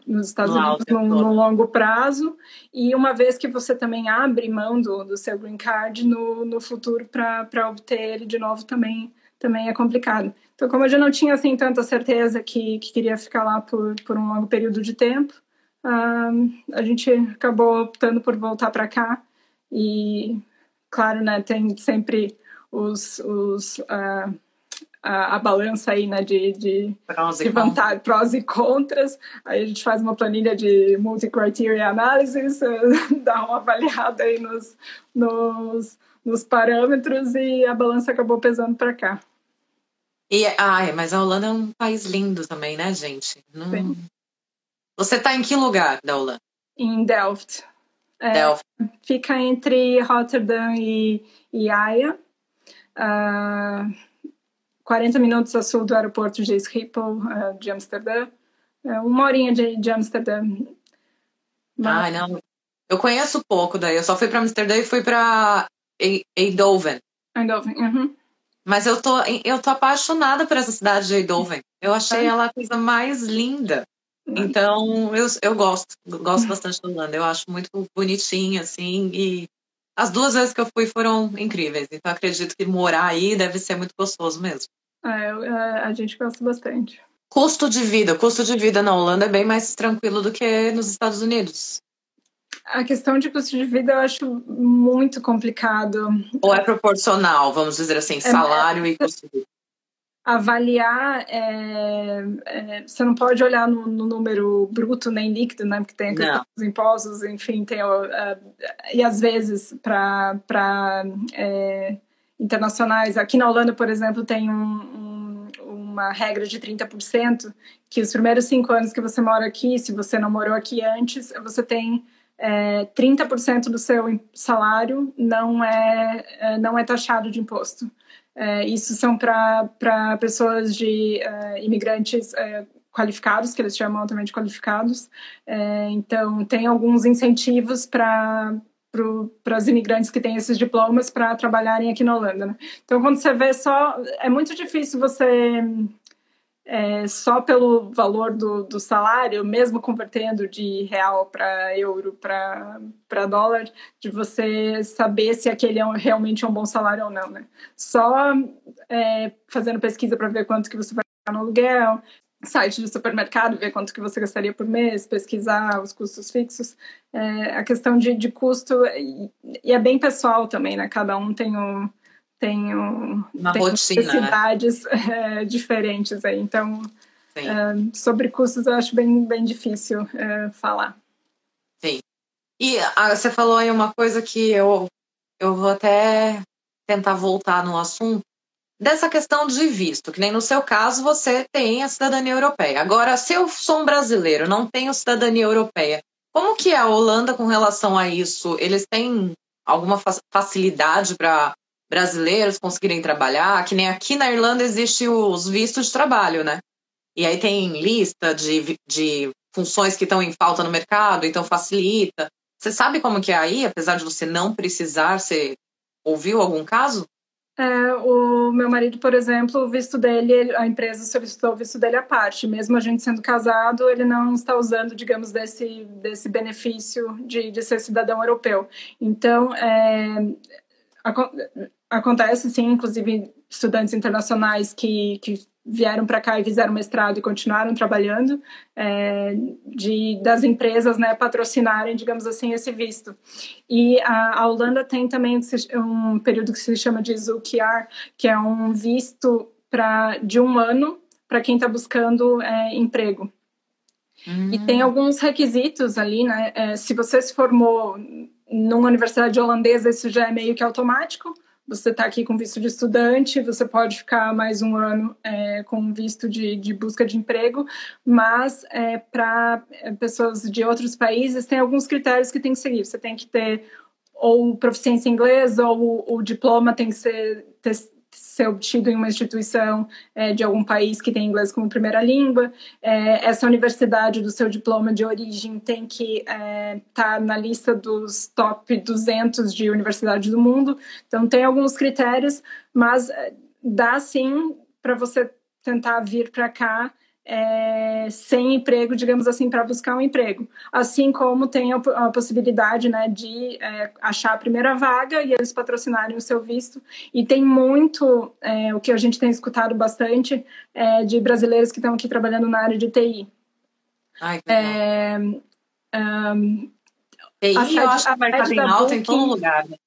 nos Estados no Unidos no, no, longo prazo, e uma vez que você também abre mão do, do seu green card no, no futuro para obter ele de novo também, também é complicado. Então, como eu já não tinha assim tanta certeza que, que queria ficar lá por, por um longo período de tempo, uh, a gente acabou optando por voltar para cá, e claro, né, tem sempre os, os uh, a, a balança aí, né, de, de, prós, de vantagem, prós e contras. Aí a gente faz uma planilha de multi-criteria analysis, dá uma avaliada aí nos, nos, nos parâmetros e a balança acabou pesando para cá. E, ai, mas a Holanda é um país lindo também, né, gente? Não... Você está em que lugar da Holanda? Em Delft. É, Delft. Fica entre Rotterdam e, e Haia. Uh, 40 minutos a sul do aeroporto de Schiphol, uh, de Amsterdã. É uma horinha de, de Amsterdã. Mas... Ah, não. Eu conheço pouco daí. Eu só fui para Amsterdã e fui para Eindhoven. Eindhoven, uhum. Mas eu tô, eu tô apaixonada por essa cidade de Eindhoven. Eu achei ela a coisa mais linda. Então, eu, eu gosto. Gosto bastante da Holanda. Eu acho muito bonitinha, assim. E as duas vezes que eu fui foram incríveis. Então acredito que morar aí deve ser muito gostoso mesmo. É, é, a gente gosta bastante. Custo de vida. Custo de vida na Holanda é bem mais tranquilo do que nos Estados Unidos. A questão de custo de vida eu acho muito complicado. Ou é proporcional, vamos dizer assim, é, salário é, e custo de vida avaliar, é, é, você não pode olhar no, no, número bruto nem líquido, né? Porque tem a questão não. dos impostos, enfim, tem uh, e às vezes para é, internacionais. Aqui na Holanda, por exemplo, tem um, um, uma regra de 30%, que os primeiros cinco anos que você mora aqui, se você não morou aqui antes, você tem é, 30% do seu salário não é, é, não é taxado de imposto. É, isso são para pessoas de uh, imigrantes uh, qualificados, que eles chamam altamente qualificados. É, então, tem alguns incentivos para para os imigrantes que têm esses diplomas para trabalharem aqui na Holanda. Né? Então, quando você vê só, é muito difícil você é, só pelo valor do, do, salário, mesmo convertendo de real para euro para dólar, de você saber se aquele é um, realmente é um bom salário ou não, né? Só é, fazendo pesquisa para ver quanto que você vai pagar no aluguel, site de supermercado, ver quanto que você gastaria por mês, pesquisar os custos fixos. É, a questão de, de custo, e, e é bem pessoal também, né? Cada um tem um tenho, Uma tenho rotina, né? necessidades né? é, diferentes aí. Então, é, sobre custos eu acho bem, bem difícil é, falar. Sim. E ah, você falou aí uma coisa que eu, eu vou até tentar voltar no assunto, dessa questão de visto, que nem no seu caso você tem a cidadania europeia. Agora, se eu sou um brasileiro, não tenho cidadania europeia, como que é a Holanda com relação a isso? Eles têm alguma facilidade para brasileiros conseguirem trabalhar, que nem aqui na Irlanda existe os vistos de trabalho, né? E aí tem lista de, de funções que estão em falta no mercado, então facilita. Você sabe como que é aí, apesar de você não precisar, você ouviu algum caso? É, o meu marido, por exemplo, o visto dele, a empresa solicitou o visto dele à parte. Mesmo a gente sendo casado, ele não está usando, digamos, desse, desse benefício de, de ser cidadão europeu. Então, é, Acontece, sim, inclusive estudantes internacionais que, que vieram para cá e fizeram mestrado e continuaram trabalhando, é, de, das empresas né, patrocinarem, digamos assim, esse visto. E a, a Holanda tem também um período que se chama de ZUKR, que é um visto pra, de um ano para quem está buscando é, emprego. Uhum. E tem alguns requisitos ali, né? É, se você se formou numa universidade holandesa, isso já é meio que automático você está aqui com visto de estudante, você pode ficar mais um ano é, com visto de, de, busca de emprego, mas é, para é, pessoas de outros países tem alguns critérios que tem que seguir. Você tem que ter ou proficiência em inglês ou o diploma tem que ser ser obtido em uma instituição é, de algum país que tem inglês como primeira língua. É, essa universidade do seu diploma de origem tem que estar é, tá na lista dos top 200 de universidades do mundo. Então, tem alguns critérios, mas é, dá sim para você tentar vir para cá é, sem emprego, digamos assim, para buscar um emprego. Assim como tem a, a possibilidade né, de é, achar a primeira vaga e eles patrocinarem o seu visto. E tem muito, é, o que a gente tem escutado bastante, é, de brasileiros que estão aqui trabalhando na área de TI. Ai, que é, um, TI, a eu acho que vai estar bem alta em todo lugar. Né?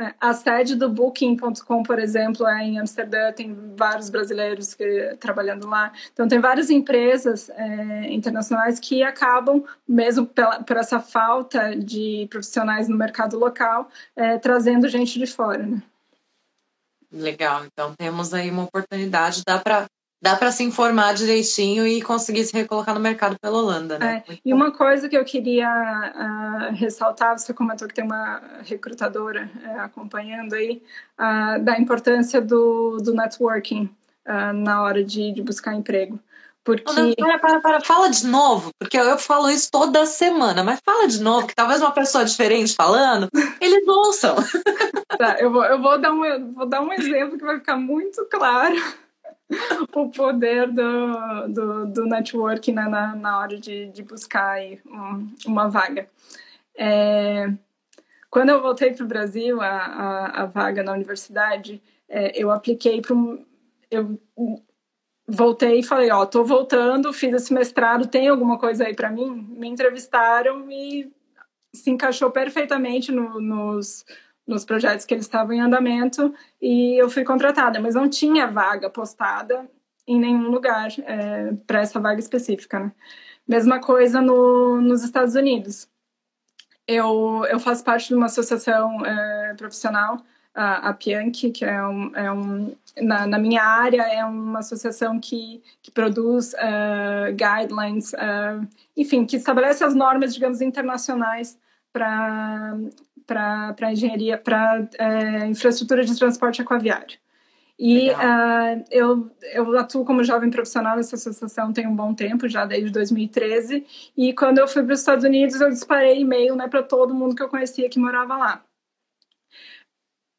É, a sede do Booking.com, por exemplo, é em Amsterdã, tem vários brasileiros que, trabalhando lá. Então, tem várias empresas é, internacionais que acabam, mesmo pela, por essa falta de profissionais no mercado local, é, trazendo gente de fora. Né? Legal, então temos aí uma oportunidade, dá para dá para se informar direitinho e conseguir se recolocar no mercado pela Holanda, né? É, e uma coisa que eu queria uh, ressaltar, você comentou que tem uma recrutadora uh, acompanhando aí, uh, da importância do, do networking na hora de, de buscar emprego. Porque... Para, para, para, fala de novo, porque eu, eu falo isso toda semana, mas fala de novo, que talvez uma pessoa diferente falando, eles ouçam. Tá, eu vou, eu vou, dar um, vou dar um exemplo que vai ficar muito claro o poder do, do, do networking né, na, na hora de, de buscar aí um, uma vaga. É, quando eu voltei para o Brasil, a, a, a, vaga na universidade, é, eu apliquei para um. Eu voltei e falei: Ó, tô voltando, fiz esse mestrado, tem alguma coisa aí para mim? Me entrevistaram e se encaixou perfeitamente no, nos nos projetos que eles estavam em andamento e eu fui contratada, mas não tinha vaga postada em nenhum lugar é, para essa vaga específica. Né? Mesma coisa no, nos Estados Unidos. Eu, eu faço parte de uma associação é, profissional a, a que é um, é um na, na, minha área, é uma associação que, que produz uh, guidelines, uh, enfim, que estabelece as normas, digamos, internacionais para para engenharia, para uh, infraestrutura de transporte aquaviário. E uh, eu, eu atuo como jovem profissional nessa associação tem um bom tempo, já desde 2013. E quando eu fui para os Estados Unidos, eu disparei e-mail né, para todo mundo que eu conhecia que morava lá.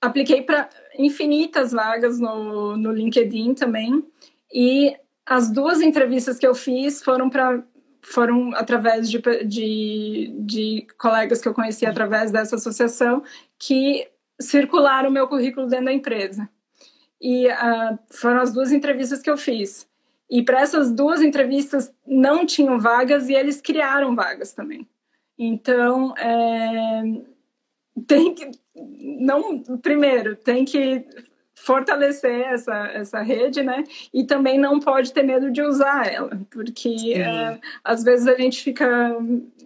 Apliquei para infinitas vagas no, no LinkedIn também. E as duas entrevistas que eu fiz foram para foram através de, de, de colegas que eu conheci através dessa associação que circularam o meu currículo dentro da empresa. E uh, foram as duas entrevistas que eu fiz. E para essas duas entrevistas não tinham vagas e eles criaram vagas também. Então, é, tem que. Não, primeiro, tem que fortalecer essa, essa rede, né? E também não pode ter medo de usar ela, porque é, às vezes a gente fica,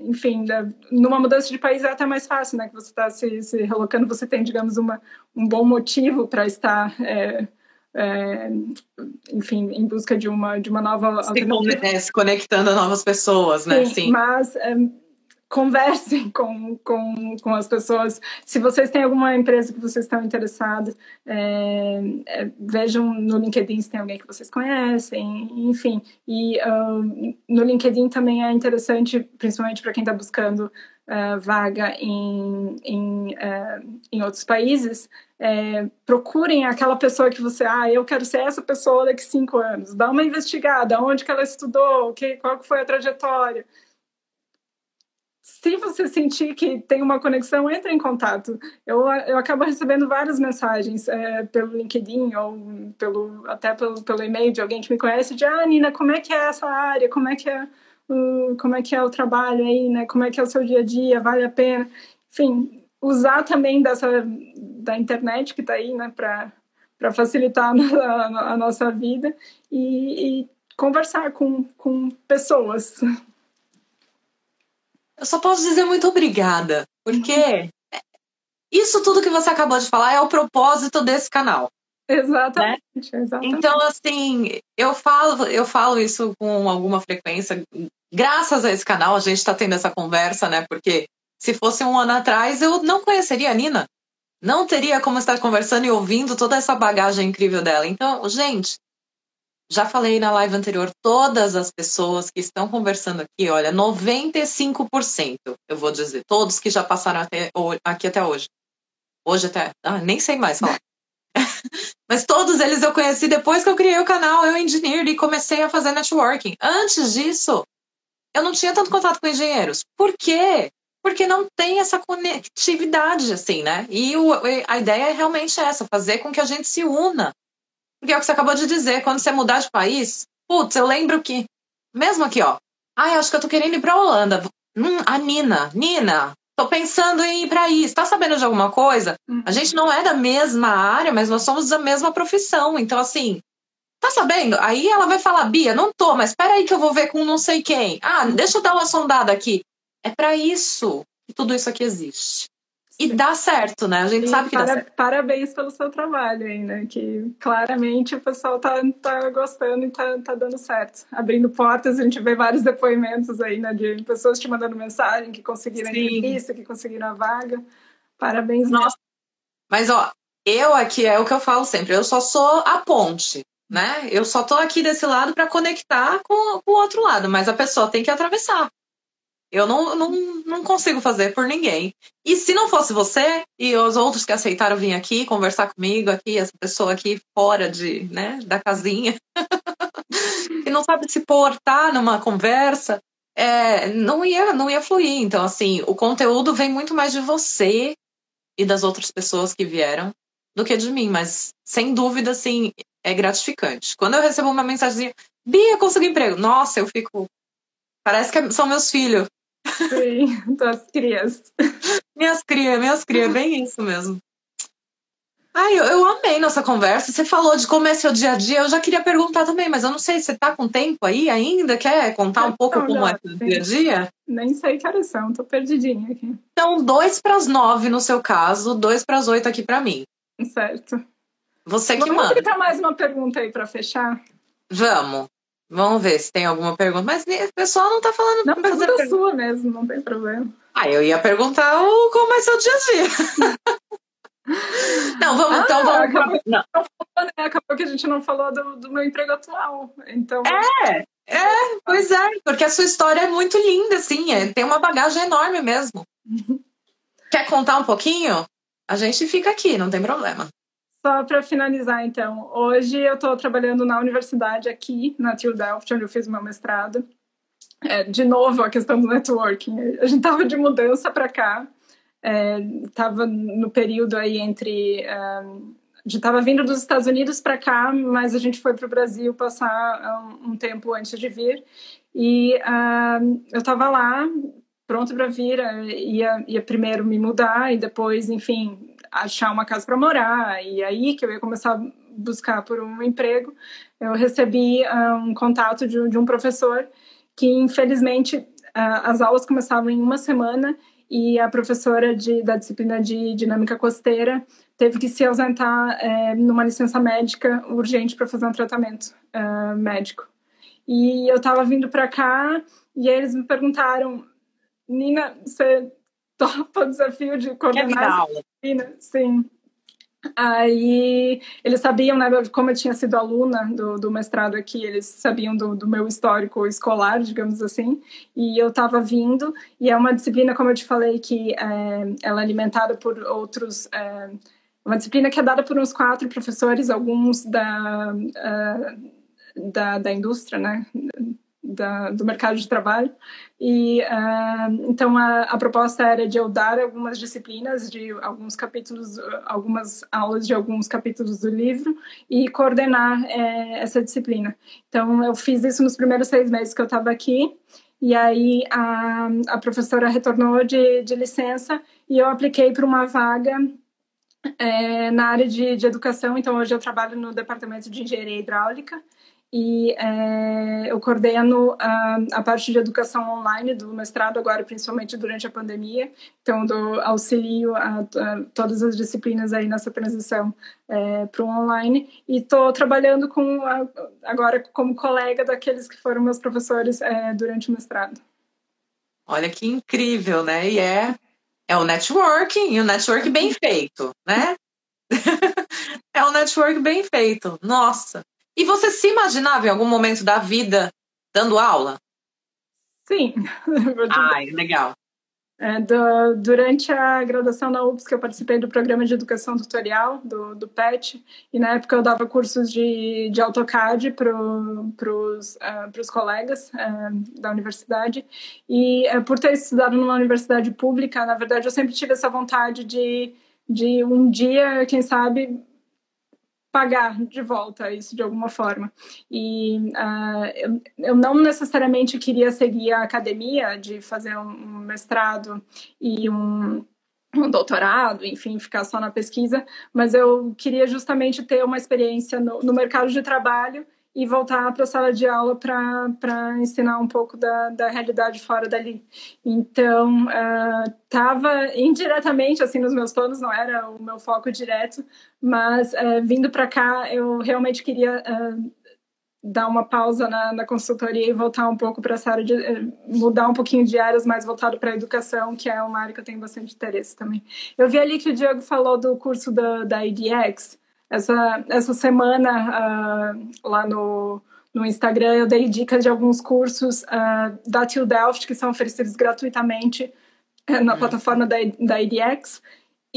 enfim, numa mudança de país é até mais fácil, né? Que você está se, se relocando, você tem, digamos, uma, um bom motivo para estar. É, é, enfim, em busca de uma, de uma nova se, se conectando a novas pessoas, né? Sim, Sim. mas é, conversem com, com, com as pessoas. Se vocês têm alguma empresa que vocês estão interessados, é, é, vejam no LinkedIn se tem alguém que vocês conhecem, enfim. E uh, no LinkedIn também é interessante, principalmente para quem está buscando uh, vaga em, em, uh, em outros países, é, procurem aquela pessoa que você, ah, eu quero ser essa pessoa daqui cinco anos. Dá uma investigada, onde que ela estudou, que, qual que foi a trajetória se você sentir que tem uma conexão, entre em contato. Eu, eu acabo recebendo várias mensagens é, pelo LinkedIn ou pelo, até pelo, pelo e-mail de alguém que me conhece, de, ah, Nina, como é que é essa área? Como é que é o, como é, que é o trabalho aí, né? Como é que é o seu dia a dia? Vale a pena? Enfim, usar também dessa, da internet que está aí, né, para facilitar a, a, nossa vida e, e conversar com, com pessoas. Eu só posso dizer muito obrigada, porque isso tudo que você acabou de falar é o propósito desse canal. Exatamente, né? exatamente. Então, assim, eu falo, eu falo isso com alguma frequência. Graças a esse canal, a gente está tendo essa conversa, né? Porque se fosse um ano atrás, eu não conheceria a Nina. Não teria como estar conversando e ouvindo toda essa bagagem incrível dela. Então, gente, já falei na live anterior, todas as pessoas que estão conversando aqui, olha, 95%, eu vou dizer, todos que já passaram até, aqui até hoje. Hoje até, ah, nem sei mais falar. Mas todos eles eu conheci depois que eu criei o canal Eu Engineer e comecei a fazer networking. Antes disso, eu não tinha tanto contato com engenheiros. Por quê? Porque não tem essa conectividade, assim, né? E o, a ideia é realmente essa, fazer com que a gente se una porque é o que você acabou de dizer, quando você mudar de país, putz, eu lembro que, mesmo aqui, ó, ai, acho que eu tô querendo ir pra Holanda. Hum, a Nina, Nina, tô pensando em ir pra aí. Tá sabendo de alguma coisa? A uhum. gente não é da mesma área, mas nós somos da mesma profissão. Então, assim, tá sabendo? Aí ela vai falar, Bia, não tô, mas espera aí que eu vou ver com não sei quem. Ah, deixa eu dar uma sondada aqui. É para isso que tudo isso aqui existe. E dá certo, né? A gente sabe que para, dá certo. Parabéns pelo seu trabalho aí, né? Que claramente o pessoal tá, tá gostando e tá, tá dando certo. Abrindo portas, a gente vê vários depoimentos aí, né? De pessoas te mandando mensagem que conseguiram Sim. a entrevista, que conseguiram a vaga. Parabéns. Nossa. Mas, ó, eu aqui é o que eu falo sempre, eu só sou a ponte, né? Eu só tô aqui desse lado para conectar com, com o outro lado, mas a pessoa tem que atravessar. Eu não, não, não consigo fazer por ninguém. E se não fosse você e os outros que aceitaram vir aqui conversar comigo, aqui, essa pessoa aqui fora de, né, da casinha, que não sabe se portar numa conversa, é, não ia não ia fluir. Então, assim, o conteúdo vem muito mais de você e das outras pessoas que vieram do que de mim, mas sem dúvida, assim, é gratificante. Quando eu recebo uma mensagem, Bia, consegui emprego. Nossa, eu fico. Parece que são meus filhos. Sim, tuas crias. Minhas crias, minhas crias, bem isso mesmo. Ai, eu, eu, amei nossa conversa. Você falou de como é seu dia a dia. Eu já queria perguntar também, mas eu não sei, você tá com tempo aí ainda? Quer contar um pouco não, como não, é seu dia a dia? Nem sei que horas são, tô perdidinha aqui. Então, dois para as nove no seu caso, dois para as oito aqui para mim. Certo. Você que Vamos manda. tentar mais uma pergunta aí para fechar. Vamos. Vamos ver se tem alguma pergunta. Mas o pessoal não tá falando. Não, pergunta pergunta. sua mesmo, não tem problema. Ah, eu ia perguntar o, como é seu dia a dia. não, vamos, então Ah, vamos. acabou. Não. Né, Acabou que a gente não falou do, do meu emprego atual. Então, É, pois é, porque a sua história é muito linda, assim, é, tem uma bagagem enorme mesmo. Quer contar um pouquinho? A gente fica aqui, não tem problema. Só para finalizar, então, hoje eu estou trabalhando na universidade aqui, na TU Delft, onde eu fiz meu mestrado. É, de novo, a questão do networking. A gente estava de mudança para cá, estava no período aí entre. é, a gente estava vindo dos Estados Unidos para cá, mas a gente foi para o Brasil passar um, um tempo antes de vir. E eu estava lá, pronto para vir, eh, ia, ia primeiro me mudar e depois, enfim, achar uma casa para morar. E aí que eu ia começar a buscar por um emprego, eu recebi ah, um contato de, de um professor que, infelizmente, ah, as aulas começavam em uma semana e a professora de, da disciplina de dinâmica costeira teve que se ausentar eh, numa licença médica urgente para fazer um tratamento ah, médico. E eu estava vindo para cá e eles me perguntaram, Nina, você topa o desafio de coordenar essa disciplina? Sim. Aí eles sabiam, né, como eu tinha sido aluna do, do mestrado aqui, eles sabiam do, do meu histórico escolar, digamos assim, e eu estava vindo, e é uma disciplina, como eu te falei, que é, ela é alimentada por outros. É, uma disciplina que é dada por uns quatro professores, alguns da, uh, da, da indústria, né? Da, do mercado de trabalho. E uh, então a, a, proposta era de eu dar algumas disciplinas, de alguns capítulos, algumas aulas de alguns capítulos do livro e coordenar é, essa disciplina. Então eu fiz isso nos primeiros seis meses que eu estava aqui. E aí a, a professora retornou de, de licença e eu apliquei para uma vaga é, na área de, de, educação, então hoje eu trabalho no departamento de engenharia hidráulica e é, eu coordeno a, a, parte de educação online do mestrado agora, principalmente durante a pandemia, então dou auxilio a, a todas as disciplinas aí nessa transição é, para o online e estou trabalhando com agora como colega daqueles que foram meus professores é, durante o mestrado. Olha que incrível, né? E é é o networking, e o network bem feito, né? é um network bem feito. Nossa. E você se imaginava em algum momento da vida dando aula? Sim. Ai, legal. É, do, durante a graduação na UFSC, eu participei do programa de educação tutorial do, do PET, e na época eu dava cursos de, de AutoCAD para os uh, colegas uh, da universidade. E uh, por ter estudado numa universidade pública, na verdade, eu sempre tive essa vontade de, de um dia, quem sabe, pagar de volta isso de alguma forma. E uh, eu, eu, não necessariamente queria seguir a academia de fazer um mestrado e um, um, doutorado, enfim, ficar só na pesquisa, mas eu queria justamente ter uma experiência no, no mercado de trabalho e voltar para a sala de aula para ensinar um pouco da, da realidade fora dali. Então, estava uh, indiretamente assim nos meus planos, não era o meu foco direto, mas uh, vindo para cá eu realmente queria uh, dar uma pausa na, na, consultoria e voltar um pouco para essa área de mudar um pouquinho de áreas mais voltado para a educação, que é uma área que eu tenho bastante interesse também. Eu vi ali que o Diego falou do curso da, da IDX. Essa, essa semana, uh, lá no, no Instagram, eu dei dicas de alguns cursos uh, da TU Delft que são oferecidos gratuitamente uh, na plataforma da, da IDX.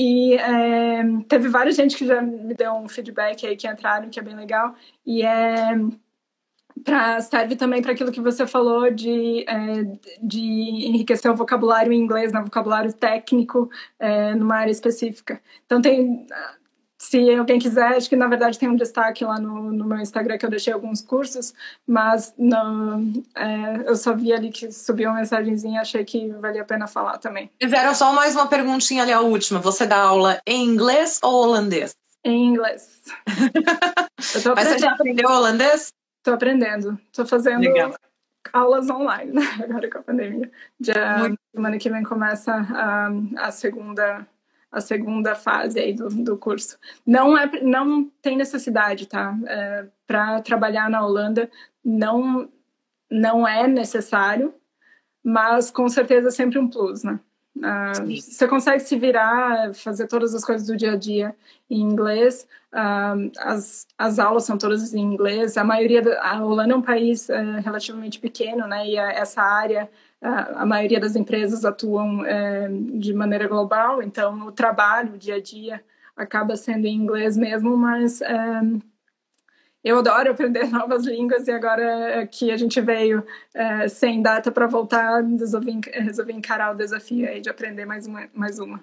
E é, teve várias gente que já me deu um feedback aí que entraram, que é bem legal. E é, pra, serve também para aquilo que você falou de, é, de enriquecer o vocabulário em inglês, né, vocabulário técnico é, numa área específica. Então tem se alguém quiser, acho que na verdade tem um destaque lá no, no meu Instagram que eu deixei alguns cursos, mas não, é, eu só vi ali que subiu uma mensagenzinha e achei que valia a pena falar também. Fizeram só mais uma perguntinha ali, a última. Você dá aula em inglês ou holandês? Em inglês. mas você já aprendeu holandês? Estou aprendendo. Estou fazendo Legal. aulas online, agora com a pandemia. Já Muito. semana que vem começa a, a segunda a segunda fase aí do, do curso. Não, é, não tem necessidade, tá? É, Para trabalhar na Holanda, não, não é necessário, mas com certeza é sempre um plus, né? Uh, você consegue se virar, fazer todas as coisas do dia a dia em inglês. Uh, as, as aulas são todas em inglês. A maioria da, a Holanda é um país uh, relativamente pequeno, né? E a, essa área, a maioria das empresas atuam eh, de maneira global. Então, o trabalho, o dia a dia, acaba sendo em inglês mesmo, mas eh, eu adoro aprender novas línguas e agora que a gente veio é, sem data para voltar, resolvi, resolvi encarar o desafio aí de aprender mais uma, mais uma.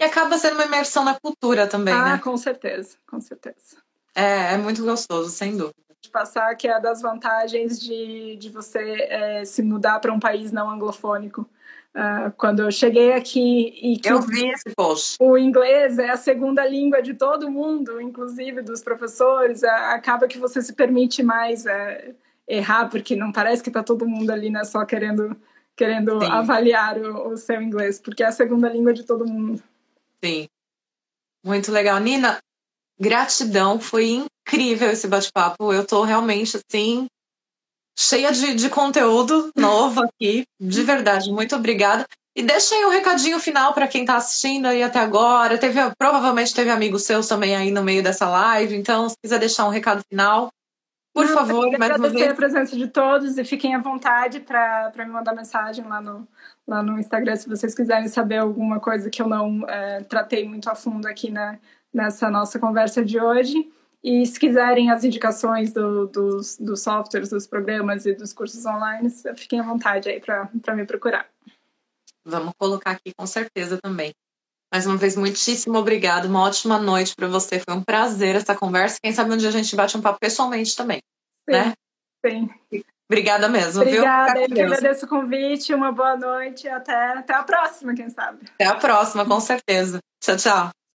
E acaba sendo uma imersão na cultura também, ah, né? com certeza, com certeza. É, é muito gostoso, sem dúvida. De passar que é das vantagens de, de você é, se mudar para um país não anglofônico. Uh, quando eu cheguei aqui e que eu vi esse post. o inglês é a segunda língua de todo mundo, inclusive dos professores, uh, acaba que você se permite mais uh, errar, porque não parece que está todo mundo ali né, só querendo, querendo avaliar o, o, seu inglês, porque é a segunda língua de todo mundo. Sim. Muito legal. Nina, gratidão, foi incrível esse bate-papo. Eu estou realmente assim cheia de, de conteúdo novo aqui. De verdade, muito obrigada. E deixa aí um recadinho final para quem está assistindo aí até agora. Teve, provavelmente teve amigos seus também aí no meio dessa live, então se quiser deixar um recado final, por Não, favor, mais uma vez. a presença de todos e fiquem à vontade para me mandar mensagem lá no, lá no Instagram se vocês quiserem saber alguma coisa que eu não é, tratei muito a fundo aqui na, nessa nossa conversa de hoje. E se quiserem as indicações do, dos, dos softwares, dos programas e dos cursos online, fiquem à vontade aí para me procurar. Vamos colocar aqui com certeza também. Mais uma vez, muitíssimo obrigado. Uma ótima noite para você. Foi um prazer essa conversa. Quem sabe um dia a gente bate um papo pessoalmente também. Sim, né? sim. Obrigada mesmo, Obrigada, viu? eu agradeço o convite. Uma boa noite. Até, até a próxima, quem sabe. Até a próxima, com certeza. Tchau, tchau.